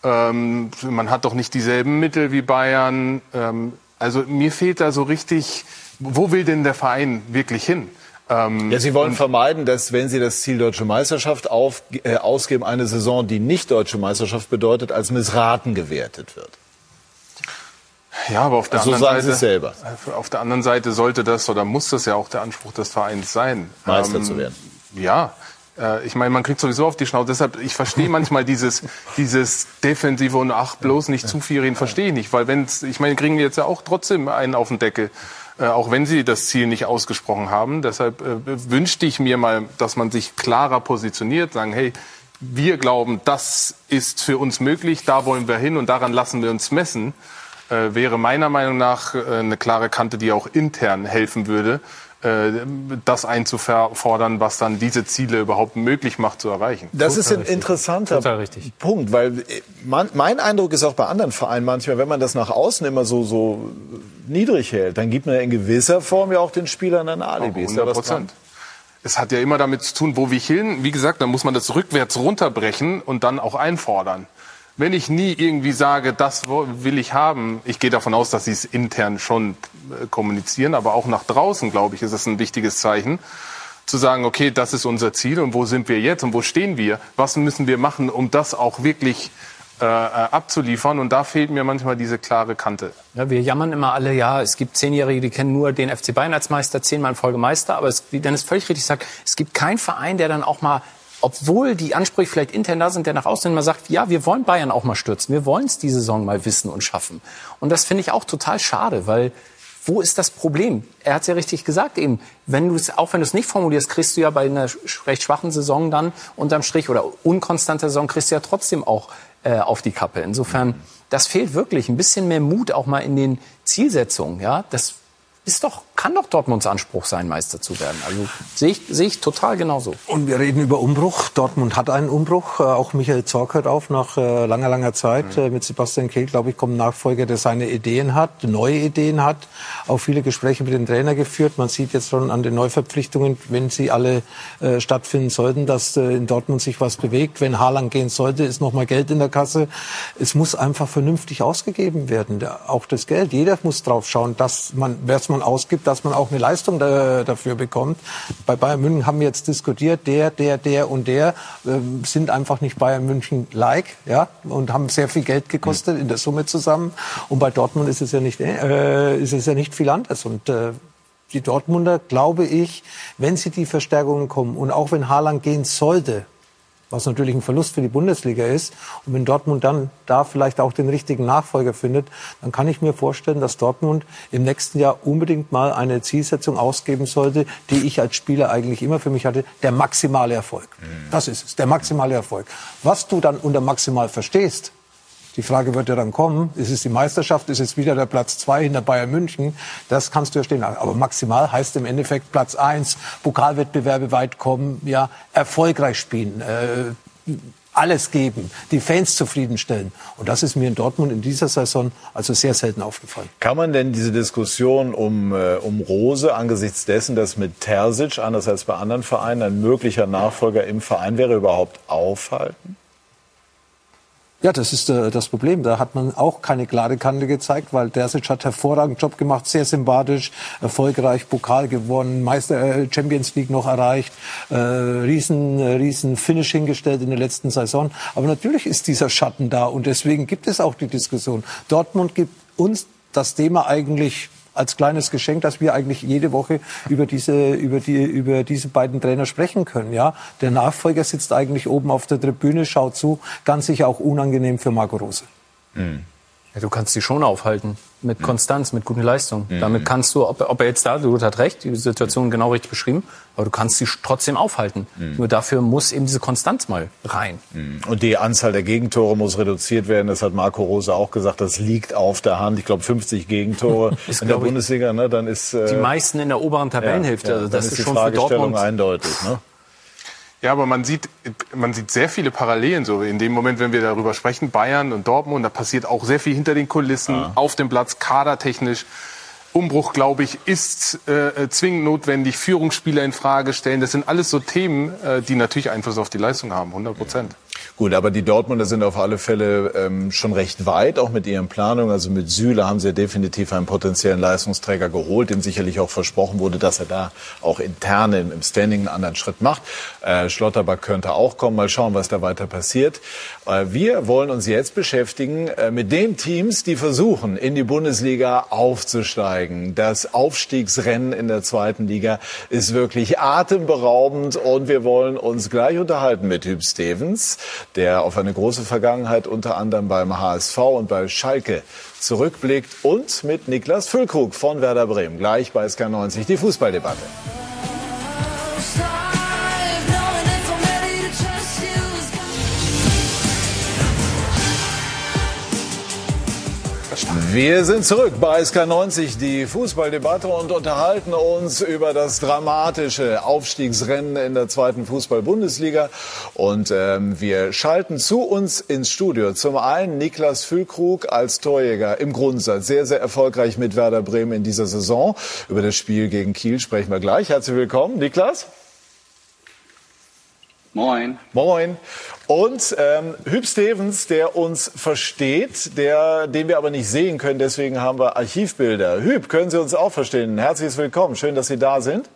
Ähm, man hat doch nicht dieselben Mittel wie Bayern. Ähm, also mir fehlt da so richtig, wo will denn der Verein wirklich hin? Ähm, ja, Sie wollen vermeiden, dass wenn Sie das Ziel Deutsche Meisterschaft auf, äh, ausgeben, eine Saison, die nicht Deutsche Meisterschaft bedeutet, als missraten gewertet wird. Ja, aber auf der also anderen Seite, selber. auf der anderen Seite sollte das oder muss das ja auch der Anspruch des Vereins sein, Meister ähm, zu werden. Ja, äh, ich meine, man kriegt sowieso auf die Schnauze. Deshalb, ich verstehe manchmal dieses, dieses Defensive und ach, bloß nicht zu viel reden, verstehe ich nicht. Weil wenn's, ich meine, kriegen jetzt ja auch trotzdem einen auf den Deckel. Äh, auch wenn sie das Ziel nicht ausgesprochen haben. Deshalb äh, wünschte ich mir mal, dass man sich klarer positioniert, sagen, hey, wir glauben, das ist für uns möglich, da wollen wir hin und daran lassen wir uns messen, äh, wäre meiner Meinung nach äh, eine klare Kante, die auch intern helfen würde, das einzufordern, was dann diese Ziele überhaupt möglich macht zu erreichen. Das Total ist ein richtig. interessanter Punkt, weil äh, man, mein Eindruck ist auch bei anderen Vereinen manchmal, wenn man das nach außen immer so, so niedrig hält, dann gibt man ja in gewisser Form ja auch den Spielern ein Alibi. 100 Prozent. Es hat ja immer damit zu tun, wo wir hin. Wie gesagt, dann muss man das rückwärts runterbrechen und dann auch einfordern wenn ich nie irgendwie sage, das will ich haben, ich gehe davon aus, dass sie es intern schon äh, kommunizieren, aber auch nach draußen, glaube ich, ist es ein wichtiges Zeichen, zu sagen, okay, das ist unser Ziel und wo sind wir jetzt und wo stehen wir? Was müssen wir machen, um das auch wirklich äh, äh abzuliefern? Und da fehlt mir manchmal diese klare Kante. Ja, wir jammern immer alle, ja, es gibt Zehnjährige, die kennen nur den FC Bayern als Meister, zehnmal in Folge Meister, aber es, wie Dennis völlig richtig sagt, es gibt keinen Verein, der dann auch mal obwohl die Ansprüche vielleicht intern da sind, der nach außen mal sagt, ja, wir wollen Bayern auch mal stürzen, wir wollen es die Saison mal wissen und schaffen. Und das finde ich auch total schade, weil wo ist das Problem? Er hat es ja richtig gesagt eben. Wenn du es, auch wenn du es nicht formulierst, kriegst du ja bei einer recht schwachen Saison dann unterm Strich oder unkonstanter Saison kriegst du ja trotzdem auch äh, auf die Kappe. Insofern, das fehlt wirklich ein bisschen mehr Mut auch mal in den Zielsetzungen. Ja, das ist doch, kann doch Dortmunds Anspruch sein, Meister zu werden. Also sehe ich, sehe ich total genauso. Und wir reden über Umbruch. Dortmund hat einen Umbruch. Äh, auch Michael Zorc hört auf nach äh, langer, langer Zeit. Mhm. Äh, mit Sebastian Kehl, glaube ich, kommt ein Nachfolger, der seine Ideen hat, neue Ideen hat. Auch viele Gespräche mit dem Trainer geführt. Man sieht jetzt schon an den Neuverpflichtungen, wenn sie alle äh, stattfinden sollten, dass äh, in Dortmund sich was bewegt. Wenn Haaland gehen sollte, ist noch mal Geld in der Kasse. Es muss einfach vernünftig ausgegeben werden. Auch das Geld. Jeder muss drauf schauen, dass man, wer man ausgibt, dass man auch eine Leistung da, dafür bekommt. Bei Bayern München haben wir jetzt diskutiert, der, der, der und der äh, sind einfach nicht Bayern München like, ja, und haben sehr viel Geld gekostet in der Summe zusammen. Und bei Dortmund ist es ja nicht, äh, ist es ja nicht viel anders. Und äh, die Dortmunder, glaube ich, wenn sie die Verstärkungen kommen und auch wenn Haaland gehen sollte, was natürlich ein Verlust für die Bundesliga ist. Und wenn Dortmund dann da vielleicht auch den richtigen Nachfolger findet, dann kann ich mir vorstellen, dass Dortmund im nächsten Jahr unbedingt mal eine Zielsetzung ausgeben sollte, die ich als Spieler eigentlich immer für mich hatte, der maximale Erfolg. Mhm. Das ist es, der maximale Erfolg. Was du dann unter maximal verstehst, die Frage wird ja dann kommen, ist es die Meisterschaft, ist es wieder der Platz zwei hinter Bayern München? Das kannst du ja stehen. Aber maximal heißt im Endeffekt Platz eins, Pokalwettbewerbe weit kommen, ja, erfolgreich spielen, äh, alles geben, die Fans zufriedenstellen. Und das ist mir in Dortmund in dieser Saison also sehr selten aufgefallen. Kann man denn diese Diskussion um, äh, um Rose angesichts dessen, dass mit Terzic, anders als bei anderen Vereinen, ein möglicher Nachfolger im Verein wäre, überhaupt aufhalten? Ja, das ist äh, das Problem. Da hat man auch keine klare Kante gezeigt, weil Dersic hat hervorragenden Job gemacht, sehr sympathisch, erfolgreich Pokal gewonnen, Meister äh, Champions League noch erreicht, äh, riesen, äh, riesen Finish hingestellt in der letzten Saison. Aber natürlich ist dieser Schatten da und deswegen gibt es auch die Diskussion. Dortmund gibt uns das Thema eigentlich als kleines Geschenk, dass wir eigentlich jede Woche über diese, über die, über diese beiden Trainer sprechen können. Ja, der Nachfolger sitzt eigentlich oben auf der Tribüne, schaut zu, ganz sicher auch unangenehm für Marco Rose. Mhm. Ja, du kannst sie schon aufhalten mit Konstanz, mit guten Leistungen. Mhm. Damit kannst du, ob, ob er jetzt da, du hast recht, die Situation genau richtig beschrieben, aber du kannst sie trotzdem aufhalten. Mhm. Nur dafür muss eben diese Konstanz mal rein. Mhm. Und die Anzahl der Gegentore muss reduziert werden. Das hat Marco Rose auch gesagt. Das liegt auf der Hand. Ich glaube 50 Gegentore ist, in der Bundesliga. Ne, dann ist äh, die meisten in der oberen Tabellenhälfte. Ja, ja, also das ist, ist die schon Fragestellung eindeutig. Ne? Ja, aber man sieht, man sieht sehr viele Parallelen so. In dem Moment, wenn wir darüber sprechen, Bayern und Dortmund, da passiert auch sehr viel hinter den Kulissen, ja. auf dem Platz, kadertechnisch. Umbruch, glaube ich, ist äh, zwingend notwendig. Führungsspieler in Frage stellen. Das sind alles so Themen, äh, die natürlich Einfluss auf die Leistung haben, 100 Prozent. Gut, aber die Dortmunder sind auf alle Fälle ähm, schon recht weit, auch mit ihren Planungen. Also mit Süle haben sie definitiv einen potenziellen Leistungsträger geholt, dem sicherlich auch versprochen wurde, dass er da auch intern im, Standing einen anderen Schritt macht. Äh, Schlotterberg könnte auch kommen. Mal schauen, was da weiter passiert. Äh, wir wollen uns jetzt beschäftigen äh, mit den Teams, die versuchen, in die Bundesliga aufzusteigen. Das Aufstiegsrennen in der zweiten Liga ist wirklich atemberaubend und wir wollen uns gleich unterhalten mit Hüb Stevens der auf eine große Vergangenheit unter anderem beim HSV und bei Schalke zurückblickt und mit Niklas Füllkrug von Werder Bremen. Gleich bei SK90 die Fußballdebatte. Wir sind zurück bei SK90, die Fußballdebatte und unterhalten uns über das dramatische Aufstiegsrennen in der zweiten Fußball-Bundesliga. Und ähm, wir schalten zu uns ins Studio. Zum einen Niklas Füllkrug als Torjäger im Grundsatz sehr, sehr erfolgreich mit Werder Bremen in dieser Saison. Über das Spiel gegen Kiel sprechen wir gleich. Herzlich willkommen, Niklas. Moin. Moin. Und ähm, Hüb Stevens, der uns versteht, der, den wir aber nicht sehen können, deswegen haben wir Archivbilder. Hüb, können Sie uns auch verstehen? Herzlich willkommen. Schön, dass Sie da sind.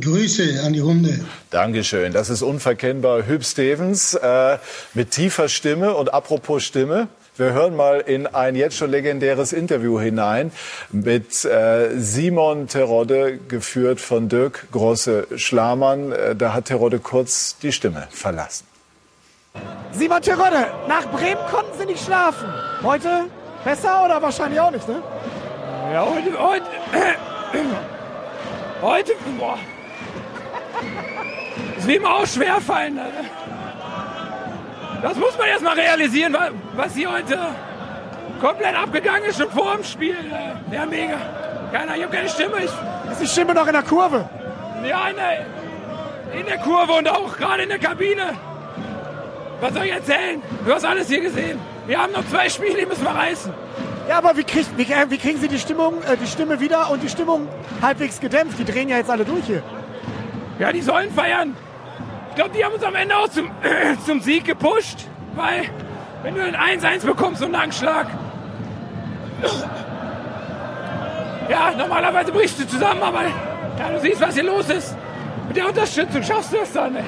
Grüße an die Runde. Dankeschön. Das ist unverkennbar Hüb Stevens äh, mit tiefer Stimme. Und apropos Stimme, wir hören mal in ein jetzt schon legendäres Interview hinein mit äh, Simon Terodde, geführt von Dirk Grosse-Schlamann. Äh, da hat Terodde kurz die Stimme verlassen. Simon Terodde, nach Bremen konnten Sie nicht schlafen. Heute besser oder wahrscheinlich auch nicht, ne? Ja, heute, heute, heute, boah. Es wird mir auch schwerfallen. Ne? Das muss man erst mal realisieren, was hier heute komplett abgegangen ist, schon vor dem Spiel. Äh, ja, mega. Keiner, ich habe keine Stimme. Ich ist die Stimme noch in der Kurve? Ja, in der, in der Kurve und auch gerade in der Kabine. Was soll ich erzählen? Du hast alles hier gesehen. Wir haben noch zwei Spiele, die müssen wir reißen. Ja, aber wie, krieg, wie, wie kriegen Sie die, Stimmung, äh, die Stimme wieder und die Stimmung halbwegs gedämpft? Die drehen ja jetzt alle durch hier. Ja, die sollen feiern. Ich glaube, die haben uns am Ende auch zum, äh, zum Sieg gepusht, weil wenn du ein 1-1 bekommst, so einen Langschlag, ja, normalerweise brichst du zusammen, aber ja, du siehst, was hier los ist. Mit der Unterstützung schaffst du es dann. Ey.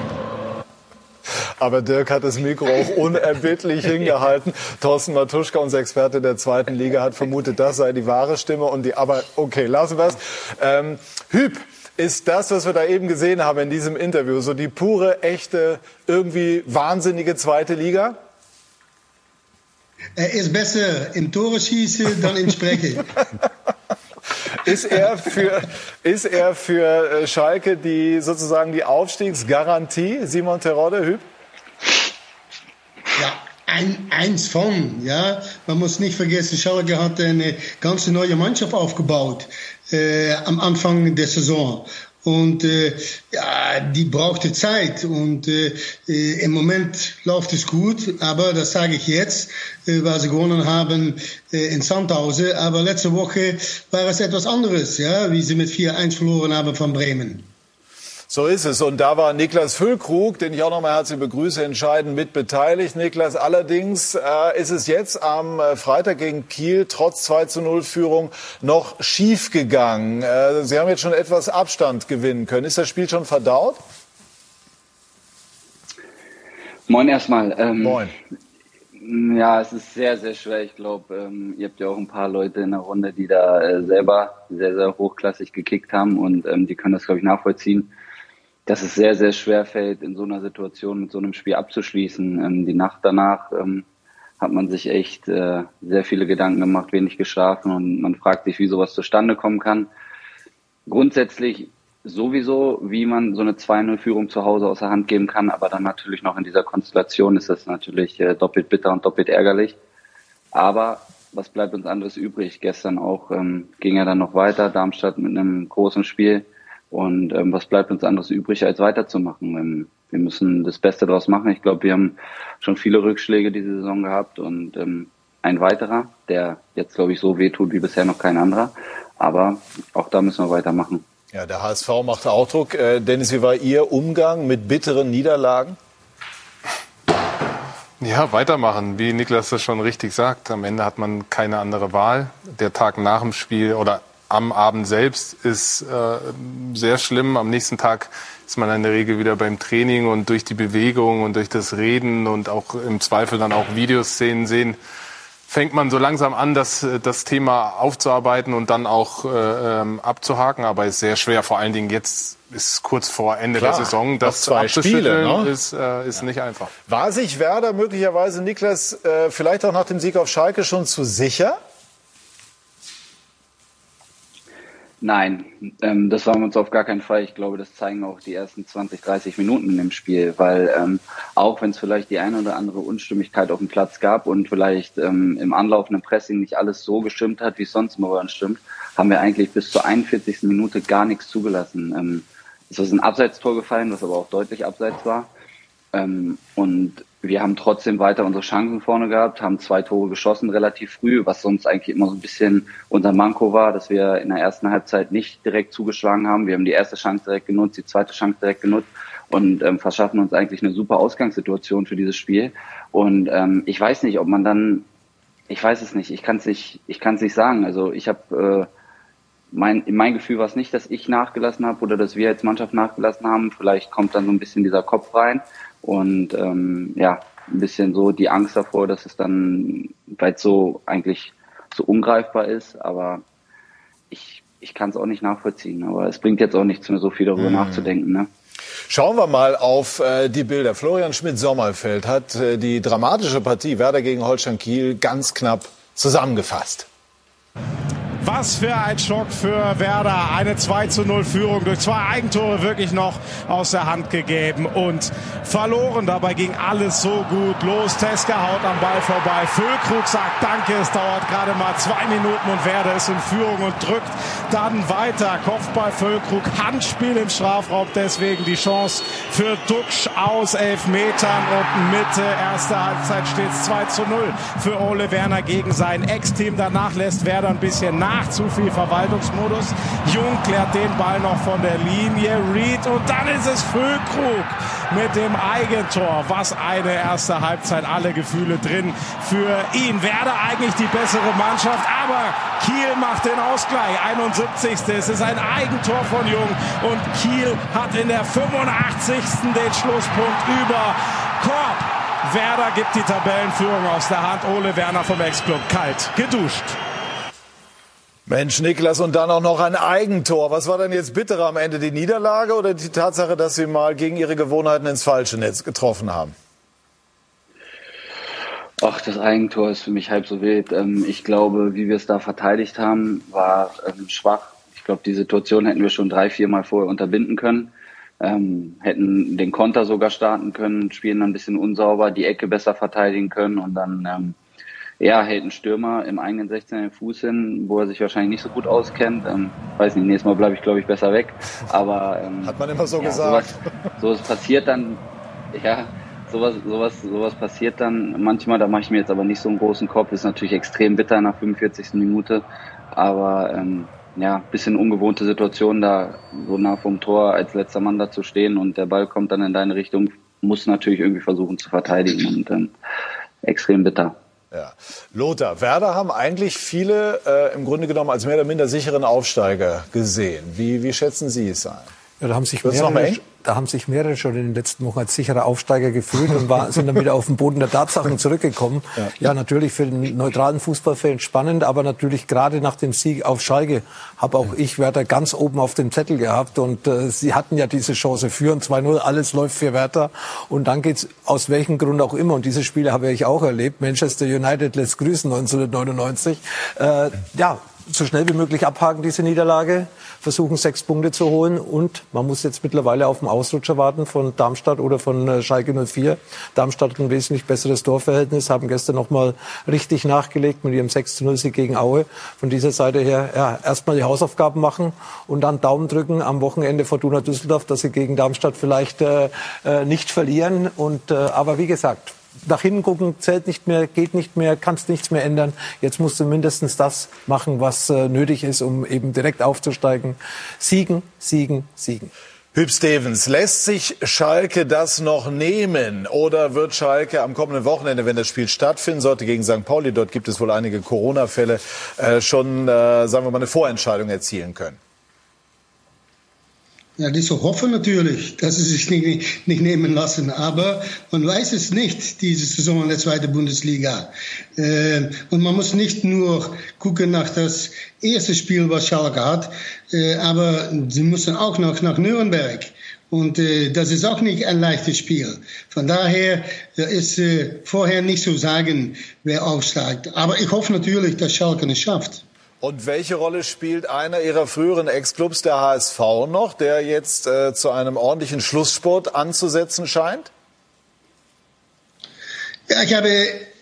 Aber Dirk hat das Mikro auch unerbittlich hingehalten. Thorsten Matuschka, unser Experte der zweiten Liga, hat vermutet, das sei die wahre Stimme. Und die, aber okay, lassen wir es. Ähm, Hüb, ist das, was wir da eben gesehen haben in diesem Interview, so die pure, echte, irgendwie wahnsinnige zweite Liga? Er ist besser im Tore schießen dann im Sprechen. ist er für, ist er für äh, Schalke die sozusagen die Aufstiegsgarantie, Simon Terodde, Hüb? Ja, ein, eins von, ja. Man muss nicht vergessen, Schalke hat eine ganz neue Mannschaft aufgebaut äh, am Anfang der Saison. Und äh, ja, die brauchte Zeit. Und äh, äh, im Moment läuft es gut, aber das sage ich jetzt, äh, weil sie gewonnen haben äh, in Sandhausen. Aber letzte Woche war es etwas anderes, ja, wie sie mit 4-1 verloren haben von Bremen. So ist es. Und da war Niklas Füllkrug, den ich auch nochmal herzlich begrüße, entscheidend mit beteiligt. Niklas, allerdings äh, ist es jetzt am äh, Freitag gegen Kiel trotz 2 zu 0 Führung noch schief gegangen. Äh, Sie haben jetzt schon etwas Abstand gewinnen können. Ist das Spiel schon verdaut? Moin erstmal. Ähm, Moin. Ja, es ist sehr, sehr schwer. Ich glaube, ähm, ihr habt ja auch ein paar Leute in der Runde, die da äh, selber sehr, sehr hochklassig gekickt haben und ähm, die können das, glaube ich, nachvollziehen dass es sehr, sehr schwer fällt, in so einer Situation mit so einem Spiel abzuschließen. Ähm, die Nacht danach ähm, hat man sich echt äh, sehr viele Gedanken gemacht, wenig geschlafen und man fragt sich, wie sowas zustande kommen kann. Grundsätzlich sowieso, wie man so eine 2-0-Führung zu Hause aus der Hand geben kann, aber dann natürlich noch in dieser Konstellation ist das natürlich äh, doppelt bitter und doppelt ärgerlich. Aber was bleibt uns anderes übrig? Gestern auch ähm, ging er dann noch weiter, Darmstadt mit einem großen Spiel und ähm, was bleibt uns anderes übrig, als weiterzumachen? Ähm, wir müssen das Beste daraus machen. Ich glaube, wir haben schon viele Rückschläge diese Saison gehabt und ähm, ein weiterer, der jetzt, glaube ich, so wehtut wie bisher noch kein anderer. Aber auch da müssen wir weitermachen. Ja, der HSV macht auch Druck. Äh, Dennis, wie war Ihr Umgang mit bitteren Niederlagen? Ja, weitermachen, wie Niklas das schon richtig sagt. Am Ende hat man keine andere Wahl. Der Tag nach dem Spiel oder am Abend selbst ist äh, sehr schlimm. Am nächsten Tag ist man in der Regel wieder beim Training und durch die Bewegung und durch das Reden und auch im Zweifel dann auch Videoszenen sehen, fängt man so langsam an, das, das Thema aufzuarbeiten und dann auch äh, ähm, abzuhaken. Aber es ist sehr schwer, vor allen Dingen jetzt ist kurz vor Ende Klar, der Saison. Das zwei Spiele ne? ist, äh, ist ja. nicht einfach. War sich Werder möglicherweise, Niklas, äh, vielleicht auch nach dem Sieg auf Schalke schon zu sicher? Nein, ähm, das waren wir uns auf gar keinen Fall. Ich glaube, das zeigen auch die ersten 20, 30 Minuten im Spiel, weil ähm, auch wenn es vielleicht die eine oder andere Unstimmigkeit auf dem Platz gab und vielleicht ähm, im anlaufenden Pressing nicht alles so gestimmt hat, wie es sonst immer bei stimmt, haben wir eigentlich bis zur 41. Minute gar nichts zugelassen. Ähm, es ist ein Abseitstor gefallen, was aber auch deutlich abseits war. Ähm, und wir haben trotzdem weiter unsere Chancen vorne gehabt, haben zwei Tore geschossen relativ früh, was sonst eigentlich immer so ein bisschen unser Manko war, dass wir in der ersten Halbzeit nicht direkt zugeschlagen haben. Wir haben die erste Chance direkt genutzt, die zweite Chance direkt genutzt und ähm, verschaffen uns eigentlich eine super Ausgangssituation für dieses Spiel. Und ähm, ich weiß nicht, ob man dann, ich weiß es nicht, ich kann es nicht, ich kann es nicht sagen. Also ich habe äh, mein, mein Gefühl war es nicht, dass ich nachgelassen habe oder dass wir als Mannschaft nachgelassen haben. Vielleicht kommt dann so ein bisschen dieser Kopf rein. Und ähm, ja, ein bisschen so die Angst davor, dass es dann, weil es so eigentlich so ungreifbar ist, aber ich, ich kann es auch nicht nachvollziehen. Aber es bringt jetzt auch nichts mehr, so viel darüber mhm. nachzudenken. Ne? Schauen wir mal auf äh, die Bilder. Florian Schmidt-Sommerfeld hat äh, die dramatische Partie Werder gegen Holstein Kiel ganz knapp zusammengefasst. Was für ein Schock für Werder. Eine 2 zu 0 Führung durch zwei Eigentore wirklich noch aus der Hand gegeben und verloren. Dabei ging alles so gut los. Teska haut am Ball vorbei. Füllkrug sagt Danke. Es dauert gerade mal zwei Minuten und Werder ist in Führung und drückt dann weiter. Kopfball Füllkrug. Handspiel im Strafraum. Deswegen die Chance für Duxch aus elf Metern und Mitte. Erste Halbzeit steht es 2 zu 0 für Ole Werner gegen sein Ex-Team. Danach lässt Werder ein bisschen nach nach zu viel Verwaltungsmodus. Jung klärt den Ball noch von der Linie. Reed und dann ist es Füllkrug mit dem Eigentor. Was eine erste Halbzeit. Alle Gefühle drin für ihn. Werder eigentlich die bessere Mannschaft, aber Kiel macht den Ausgleich. 71. Es ist ein Eigentor von Jung und Kiel hat in der 85. den Schlusspunkt über Korb. Werder gibt die Tabellenführung aus der Hand. Ole Werner vom Ex-Club kalt geduscht. Mensch, Niklas, und dann auch noch ein Eigentor. Was war denn jetzt bitterer am Ende, die Niederlage oder die Tatsache, dass Sie mal gegen Ihre Gewohnheiten ins falsche Netz getroffen haben? Ach, das Eigentor ist für mich halb so wild. Ähm, ich glaube, wie wir es da verteidigt haben, war ähm, schwach. Ich glaube, die Situation hätten wir schon drei, vier Mal vorher unterbinden können. Ähm, hätten den Konter sogar starten können, spielen dann ein bisschen unsauber, die Ecke besser verteidigen können und dann ja, hält ein Stürmer im eigenen 16 den Fuß hin, wo er sich wahrscheinlich nicht so gut auskennt. Ähm, weiß nicht, nächstes Mal bleibe ich, glaube ich, besser weg. Aber ähm, hat man immer so ja, gesagt. Sowas, sowas passiert dann, ja, sowas, sowas, sowas passiert dann manchmal. Da mache ich mir jetzt aber nicht so einen großen Kopf. Ist natürlich extrem bitter nach 45. Minute, aber ähm, ja, bisschen ungewohnte Situation, da so nah vom Tor als letzter Mann da zu stehen und der Ball kommt dann in deine Richtung, muss natürlich irgendwie versuchen zu verteidigen und ähm, extrem bitter. Ja. Lothar, Werder haben eigentlich viele äh, im Grunde genommen als mehr oder minder sicheren Aufsteiger gesehen. Wie, wie schätzen Sie es ein? Ja, da haben sich mehrere, da haben sich mehrere schon in den letzten Wochen als sicherer Aufsteiger gefühlt und war, sind dann wieder auf den Boden der Tatsachen zurückgekommen. Ja. ja, natürlich für den neutralen Fußballfan spannend, aber natürlich gerade nach dem Sieg auf Schalke habe auch ich Werder ganz oben auf dem Zettel gehabt und äh, sie hatten ja diese Chance führen 2-0, alles läuft für Werder und dann geht's aus welchem Grund auch immer und diese Spiele habe ich auch erlebt. Manchester United lässt grüßen 1999. Äh, ja, so schnell wie möglich abhaken, diese Niederlage, versuchen sechs Punkte zu holen und man muss jetzt mittlerweile auf den Ausrutscher warten von Darmstadt oder von äh, Schalke 04. Darmstadt hat ein wesentlich besseres Torverhältnis, haben gestern nochmal richtig nachgelegt mit ihrem 6 0 Sieg gegen Aue. Von dieser Seite her, ja, erstmal die Hausaufgaben machen und dann Daumen drücken am Wochenende Fortuna Düsseldorf, dass sie gegen Darmstadt vielleicht äh, äh nicht verlieren. Und, äh, aber wie gesagt, nach hinten gucken zählt nicht mehr, geht nicht mehr, kannst nichts mehr ändern. Jetzt musst du mindestens das machen, was äh, nötig ist, um eben direkt aufzusteigen. Siegen, siegen, siegen. Hüb Stevens, lässt sich Schalke das noch nehmen? Oder wird Schalke am kommenden Wochenende, wenn das Spiel stattfinden sollte, gegen St. Pauli, dort gibt es wohl einige Corona-Fälle, äh, schon, äh, sagen wir mal, eine Vorentscheidung erzielen können? Ja, die so hoffen natürlich, dass sie sich nicht, nicht nehmen lassen. Aber man weiß es nicht, diese Saison in der zweiten Bundesliga. Äh, und man muss nicht nur gucken nach das erste Spiel, was Schalke hat, äh, aber sie müssen auch noch nach Nürnberg. Und äh, das ist auch nicht ein leichtes Spiel. Von daher ist vorher nicht zu sagen, wer aufsteigt. Aber ich hoffe natürlich, dass Schalke es schafft. Und welche Rolle spielt einer Ihrer früheren Ex-Clubs, der HSV, noch, der jetzt äh, zu einem ordentlichen Schlusssport anzusetzen scheint? Ja, ich habe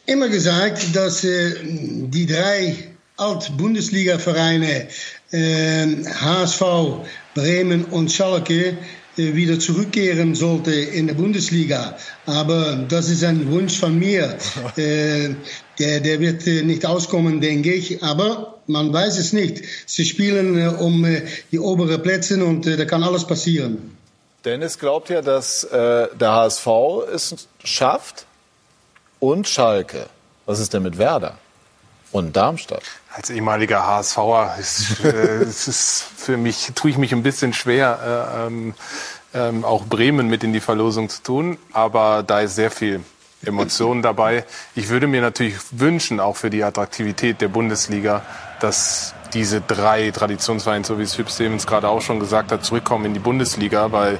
immer gesagt, dass äh, die drei Alt-Bundesliga-Vereine äh, HSV, Bremen und Schalke äh, wieder zurückkehren sollte in der Bundesliga. Aber das ist ein Wunsch von mir. Äh, der, der wird äh, nicht auskommen, denke ich. Aber man weiß es nicht. Sie spielen um die oberen Plätze und da kann alles passieren. Dennis glaubt ja, dass äh, der HSV es schafft und Schalke. Was ist denn mit Werder und Darmstadt? Als ehemaliger HSVer ist, äh, ist für mich, tue ich mich ein bisschen schwer, äh, ähm, ähm, auch Bremen mit in die Verlosung zu tun. Aber da ist sehr viel Emotionen dabei. Ich würde mir natürlich wünschen, auch für die Attraktivität der Bundesliga, dass diese drei Traditionsvereine, so wie es Hüb Stevens gerade auch schon gesagt hat, zurückkommen in die Bundesliga, weil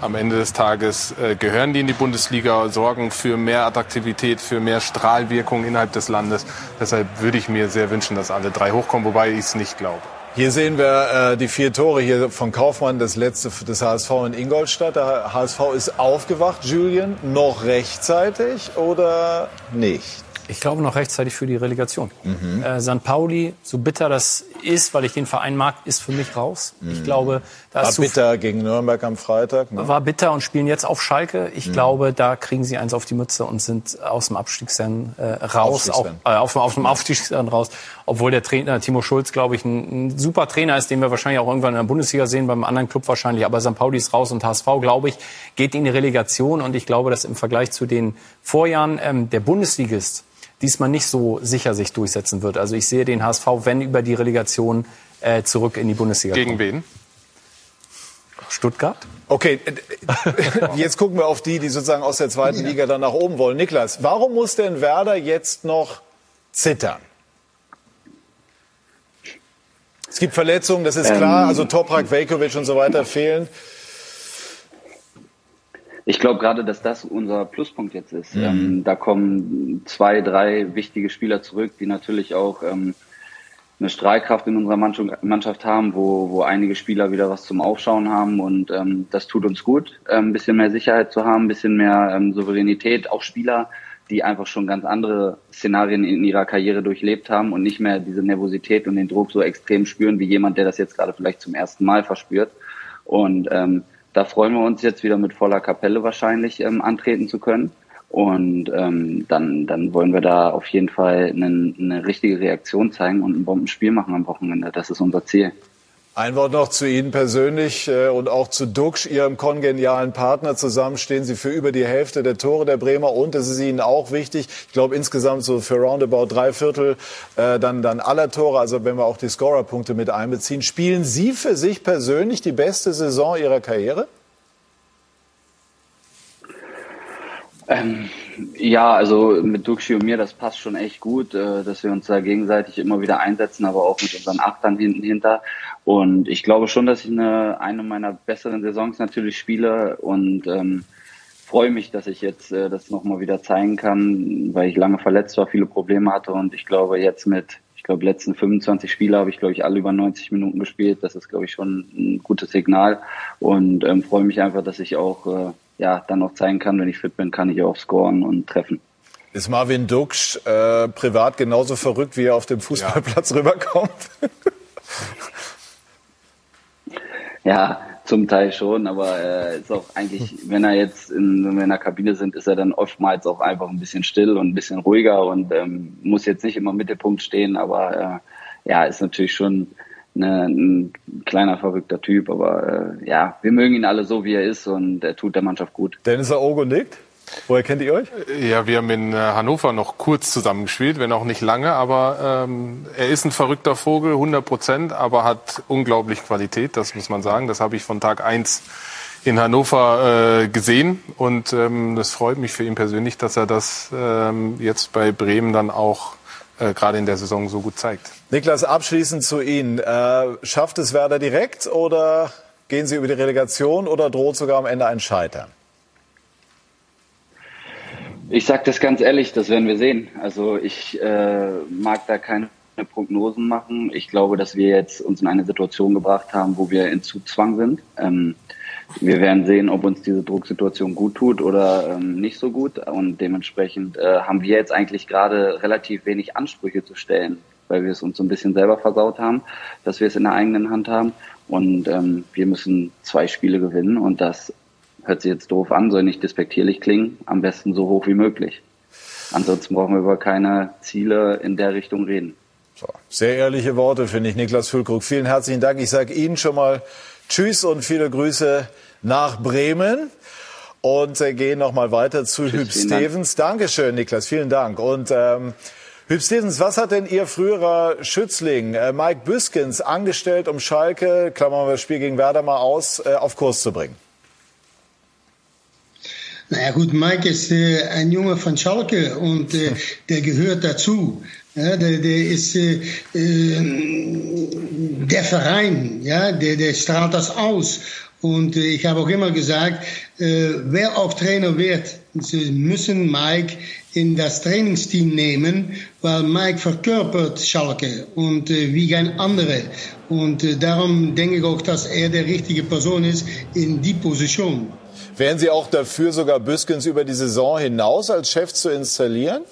am Ende des Tages äh, gehören die in die Bundesliga, sorgen für mehr Attraktivität, für mehr Strahlwirkung innerhalb des Landes. Deshalb würde ich mir sehr wünschen, dass alle drei hochkommen, wobei ich es nicht glaube. Hier sehen wir äh, die vier Tore hier von Kaufmann, das letzte des HSV in Ingolstadt. Der HSV ist aufgewacht, Julian, noch rechtzeitig oder nicht? Ich glaube noch rechtzeitig für die Relegation. Mhm. Äh, St. Pauli, so bitter das ist, weil ich den Verein mag, ist für mich raus. Mhm. Ich glaube, da war bitter gegen Nürnberg am Freitag. Ne? War bitter und spielen jetzt auf Schalke. Ich mhm. glaube, da kriegen sie eins auf die Mütze und sind aus dem Abstiegsrennen äh, raus, auch, äh, auf, auf dem Aufstiegsrennen raus. Obwohl der Trainer Timo Schulz, glaube ich, ein, ein, super Trainer ist, den wir wahrscheinlich auch irgendwann in der Bundesliga sehen, beim anderen Club wahrscheinlich. Aber St. Pauli ist raus und HSV, glaube ich, geht in die Relegation. Und ich glaube, dass im Vergleich zu den Vorjahren ähm, der Bundesligist diesmal nicht so sicher sich durchsetzen wird. Also ich sehe den HSV, wenn über die Relegation, äh, zurück in die Bundesliga Gegen wen? Stuttgart. Okay, jetzt gucken wir auf die, die sozusagen aus der zweiten Liga dann nach oben wollen. Niklas, warum muss denn Werder jetzt noch zittern? Es gibt Verletzungen, das ist klar. Ähm, also Toprak, Velkovic und so weiter fehlen. Ich glaube gerade, dass das unser Pluspunkt jetzt ist. Mhm. Ähm, da kommen zwei, drei wichtige Spieler zurück, die natürlich auch ähm, eine Strahlkraft in unserer Mannschaft haben, wo, wo einige Spieler wieder was zum Aufschauen haben und ähm, das tut uns gut, ähm, ein bisschen mehr Sicherheit zu haben, ein bisschen mehr ähm, Souveränität, auch Spieler, die einfach schon ganz andere Szenarien in ihrer Karriere durchlebt haben und nicht mehr diese Nervosität und den Druck so extrem spüren wie jemand, der das jetzt gerade vielleicht zum ersten Mal verspürt. Und ähm, da freuen wir uns jetzt wieder mit voller Kapelle wahrscheinlich ähm, antreten zu können. Und ähm, dann, dann wollen wir da auf jeden Fall eine, eine richtige Reaktion zeigen und ein Bombenspiel machen am Wochenende. Das ist unser Ziel. Ein Wort noch zu Ihnen persönlich äh, und auch zu Duxch, Ihrem kongenialen Partner. Zusammen stehen Sie für über die Hälfte der Tore der Bremer und das ist Ihnen auch wichtig. Ich glaube insgesamt so für roundabout drei Viertel äh, dann, dann aller Tore, also wenn wir auch die Scorerpunkte mit einbeziehen. Spielen Sie für sich persönlich die beste Saison Ihrer Karriere? Ähm, ja, also mit Duxi und mir, das passt schon echt gut, äh, dass wir uns da gegenseitig immer wieder einsetzen, aber auch mit unseren Achtern hinten hinter. Und ich glaube schon, dass ich eine, eine meiner besseren Saisons natürlich spiele und ähm, freue mich, dass ich jetzt äh, das nochmal wieder zeigen kann, weil ich lange verletzt war, viele Probleme hatte und ich glaube jetzt mit, ich glaube letzten 25 Spiele habe ich glaube ich alle über 90 Minuten gespielt. Das ist glaube ich schon ein gutes Signal und ähm, freue mich einfach, dass ich auch äh, ja, dann noch zeigen kann, wenn ich fit bin, kann ich auch scoren und treffen. Ist Marvin Duksch äh, privat genauso verrückt, wie er auf dem Fußballplatz ja. rüberkommt? ja, zum Teil schon, aber äh, ist auch eigentlich, wenn er jetzt in, wenn wir in der Kabine sind, ist er dann oftmals auch einfach ein bisschen still und ein bisschen ruhiger und ähm, muss jetzt nicht immer im Mittelpunkt stehen, aber äh, ja, ist natürlich schon eine, ein kleiner verrückter Typ, aber äh, ja, wir mögen ihn alle so, wie er ist und er tut der Mannschaft gut. Dennis Aogo nickt. Woher kennt ihr euch? Ja, wir haben in äh, Hannover noch kurz zusammengespielt, wenn auch nicht lange, aber ähm, er ist ein verrückter Vogel, 100 Prozent, aber hat unglaublich Qualität, das muss man sagen. Das habe ich von Tag eins in Hannover äh, gesehen und ähm, das freut mich für ihn persönlich, dass er das ähm, jetzt bei Bremen dann auch äh, gerade in der Saison so gut zeigt. Niklas, abschließend zu Ihnen. Äh, schafft es Werder direkt oder gehen Sie über die Relegation oder droht sogar am Ende ein Scheitern? Ich sage das ganz ehrlich, das werden wir sehen. Also ich äh, mag da keine Prognosen machen. Ich glaube, dass wir jetzt uns in eine Situation gebracht haben, wo wir in Zugzwang sind. Ähm, wir werden sehen, ob uns diese Drucksituation gut tut oder ähm, nicht so gut. Und dementsprechend äh, haben wir jetzt eigentlich gerade relativ wenig Ansprüche zu stellen, weil wir es uns so ein bisschen selber versaut haben, dass wir es in der eigenen Hand haben. Und ähm, wir müssen zwei Spiele gewinnen und das hört sich jetzt doof an, soll nicht despektierlich klingen, am besten so hoch wie möglich. Ansonsten brauchen wir über keine Ziele in der Richtung reden. So, sehr ehrliche Worte, finde ich, Niklas Füllkrug. Vielen herzlichen Dank. Ich sage Ihnen schon mal Tschüss und viele Grüße nach Bremen. Und äh, gehen noch mal weiter zu Hüb Stevens. Dank. Dankeschön, Niklas. Vielen Dank. Und ähm, Hüb Stevens, was hat denn Ihr früherer Schützling äh, Mike Büskens angestellt, um Schalke, klammern wir das Spiel gegen Werder mal aus, äh, auf Kurs zu bringen? Naja gut, Mike ist äh, ein Junge von Schalke und äh, der gehört dazu. Ja, der, der ist äh, äh, der Verein, ja, der, der strahlt das aus. Und äh, ich habe auch immer gesagt, äh, wer auch Trainer wird, sie müssen Mike in das Trainingsteam nehmen, weil Mike verkörpert Schalke und äh, wie kein anderer. Und äh, darum denke ich auch, dass er der richtige Person ist in die Position. Wären Sie auch dafür, sogar Büskens über die Saison hinaus als Chef zu installieren?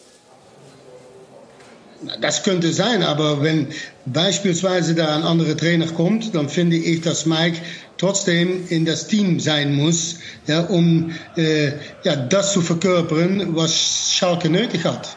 Das könnte sein, aber wenn beispielsweise da ein anderer Trainer kommt, dann finde ich, dass Mike trotzdem in das Team sein muss, ja, um äh, ja, das zu verkörpern, was Schalke nötig hat.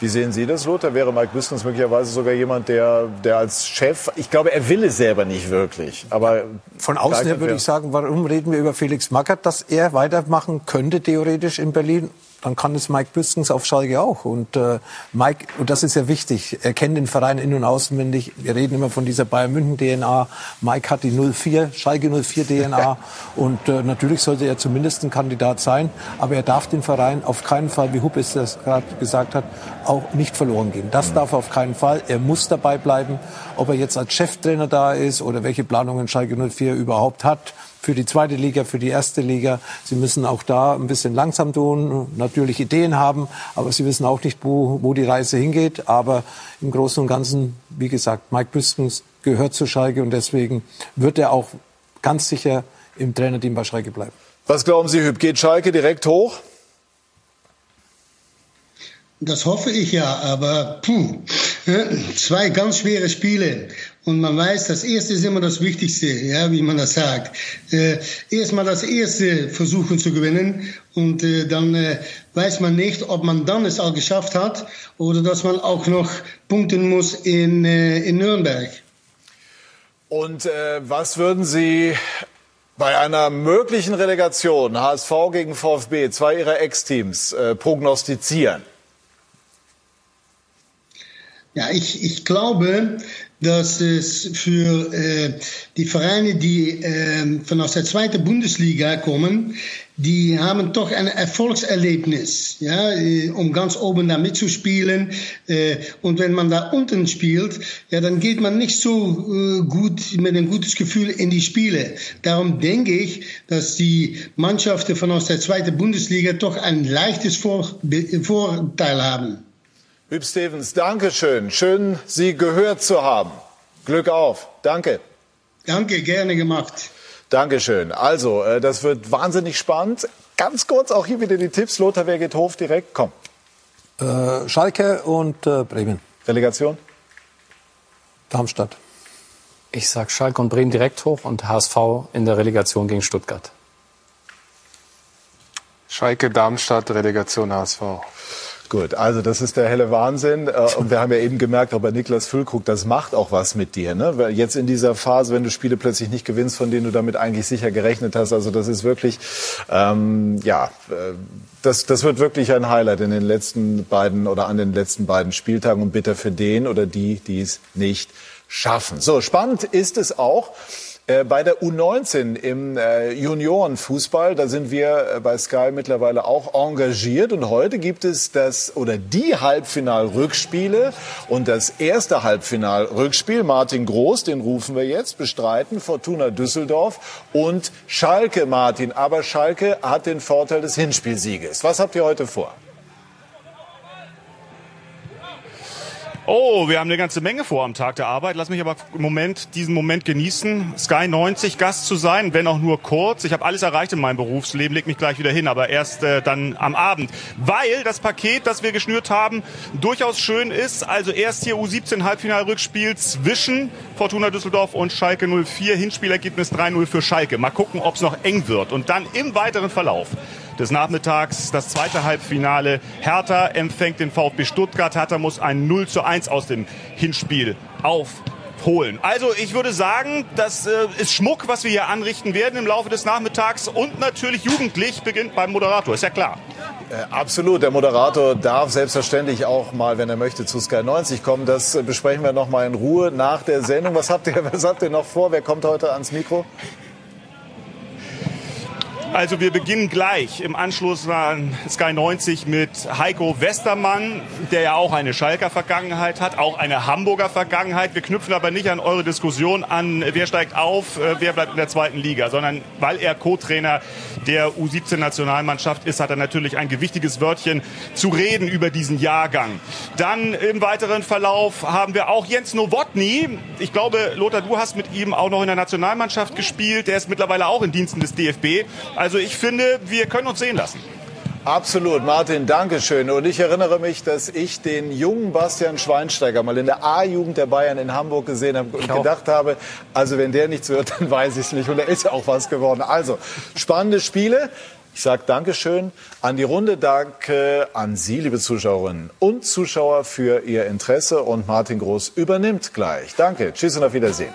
Wie sehen Sie das, Lothar? Wäre Mike Büskens möglicherweise sogar jemand, der, der als Chef, ich glaube, er will es selber nicht wirklich. Aber von außen her würde ich sagen, warum reden wir über Felix Magath, dass er weitermachen könnte, theoretisch in Berlin? Dann kann es Mike Büskens auf Schalke auch. Und äh, Mike, und das ist ja wichtig, er kennt den Verein in- und auswendig. Wir reden immer von dieser Bayern München DNA. Mike hat die 04, Schalke 04 DNA. und äh, natürlich sollte er zumindest ein Kandidat sein. Aber er darf den Verein auf keinen Fall, wie Huppe es das gerade gesagt hat, auch nicht verloren gehen. Das darf er auf keinen Fall. Er muss dabei bleiben. Ob er jetzt als Cheftrainer da ist oder welche Planungen Schalke 04 überhaupt hat, für die zweite Liga, für die erste Liga. Sie müssen auch da ein bisschen langsam tun, natürlich Ideen haben, aber sie wissen auch nicht, wo, wo die Reise hingeht. Aber im Großen und Ganzen, wie gesagt, Mike Büskens gehört zu Schalke und deswegen wird er auch ganz sicher im Trainerteam bei Schalke bleiben. Was glauben Sie, Hüb? Geht Schalke direkt hoch? Das hoffe ich ja, aber puh, zwei ganz schwere Spiele. Und man weiß, das erste ist immer das Wichtigste, ja, wie man das sagt. Äh, Erstmal das erste versuchen zu gewinnen und äh, dann äh, weiß man nicht, ob man dann es auch geschafft hat oder dass man auch noch punkten muss in, äh, in Nürnberg. Und äh, was würden Sie bei einer möglichen Relegation HSV gegen VfB, zwei Ihrer Ex-Teams, äh, prognostizieren? Ja, ich, ich glaube, dass es für äh, die Vereine, die äh, von aus der zweiten Bundesliga kommen, die haben doch ein Erfolgserlebnis, ja, äh, um ganz oben da mitzuspielen. Äh, und wenn man da unten spielt, ja, dann geht man nicht so äh, gut mit einem gutes Gefühl in die Spiele. Darum denke ich, dass die Mannschaften von aus der zweiten Bundesliga doch ein leichtes Vor Vorteil haben. Hüb Stevens, danke schön. Schön, Sie gehört zu haben. Glück auf. Danke. Danke, gerne gemacht. Dankeschön. Also, äh, das wird wahnsinnig spannend. Ganz kurz auch hier wieder die Tipps. Lothar, wer geht hoch direkt? Komm. Äh, Schalke und äh, Bremen. Relegation? Darmstadt. Ich sag Schalke und Bremen direkt hoch und HSV in der Relegation gegen Stuttgart. Schalke, Darmstadt, Relegation HSV. Gut, also das ist der helle Wahnsinn. Äh, Und wir haben ja eben gemerkt, auch bei Niklas Füllkrug, das macht auch was mit dir. Ne? Weil jetzt in dieser Phase, wenn du Spiele plötzlich nicht gewinnst, von denen du damit eigentlich sicher gerechnet hast, also das ist wirklich, ähm, ja, äh, das, das wird wirklich ein Highlight in den letzten beiden oder an den letzten beiden Spieltagen und bitter für den oder die, die es nicht schaffen. So, spannend ist es auch. Äh, Bei der U19 im äh, Juniorenfußball, da sind wir äh, bei Sky mittlerweile auch engagiert und heute gibt es das oder die Halbfinalrückspiele und das erste Halbfinalrückspiel Martin Groß, den rufen wir jetzt, bestreiten Fortuna Düsseldorf und Schalke Martin, aber Schalke hat den Vorteil des Hinspielsieges. Was habt ihr heute vor? Oh, wir haben eine ganze Menge vor am Tag der Arbeit. Lass mich aber im Moment diesen Moment genießen, Sky 90 Gast zu sein, wenn auch nur kurz. Ich habe alles erreicht in meinem Berufsleben, leg mich gleich wieder hin, aber erst äh, dann am Abend, weil das Paket, das wir geschnürt haben, durchaus schön ist. Also erst hier U17 Halbfinalrückspiel zwischen Fortuna Düsseldorf und Schalke 04, Hinspielergebnis 3-0 für Schalke. Mal gucken, ob es noch eng wird und dann im weiteren Verlauf des Nachmittags das zweite Halbfinale. Hertha empfängt den VfB Stuttgart. Hertha muss ein 0 zu 1 aus dem Hinspiel aufholen. Also ich würde sagen, das äh, ist Schmuck, was wir hier anrichten werden im Laufe des Nachmittags und natürlich jugendlich beginnt beim Moderator, ist ja klar. Äh, absolut. Der Moderator darf selbstverständlich auch mal, wenn er möchte, zu Sky 90 kommen. Das äh, besprechen wir noch mal in Ruhe nach der Sendung. Was habt ihr, was habt ihr noch vor? Wer kommt heute ans Mikro? Also wir beginnen gleich im Anschluss an Sky 90 mit Heiko Westermann, der ja auch eine Schalker Vergangenheit hat, auch eine Hamburger Vergangenheit. Wir knüpfen aber nicht an eure Diskussion an, wer steigt auf, äh, wer bleibt in der zweiten Liga, sondern weil er Co-Trainer der U17-Nationalmannschaft ist, hat er natürlich ein gewichtiges Wörtchen zu reden über diesen Jahrgang. Dann im weiteren Verlauf haben wir auch Jens Nowotny. Ich glaube, Lothar, du hast mit ihm auch noch in der Nationalmannschaft gespielt. Der ist mittlerweile auch in Diensten des DFB. Also ich finde, wir können uns sehen lassen. Absolut, Martin, danke schön. Und ich erinnere mich, dass ich den jungen Bastian Schweinsteiger mal in der A-Jugend der Bayern in Hamburg gesehen habe und gedacht habe, also wenn der nichts wird, dann weiß ich es nicht. Und er ist ja auch was geworden. Also, spannende Spiele. Ich sage Dankeschön an die Runde, danke an Sie, liebe Zuschauerinnen und Zuschauer, für Ihr Interesse. Und Martin Groß übernimmt gleich. Danke, tschüss und auf Wiedersehen.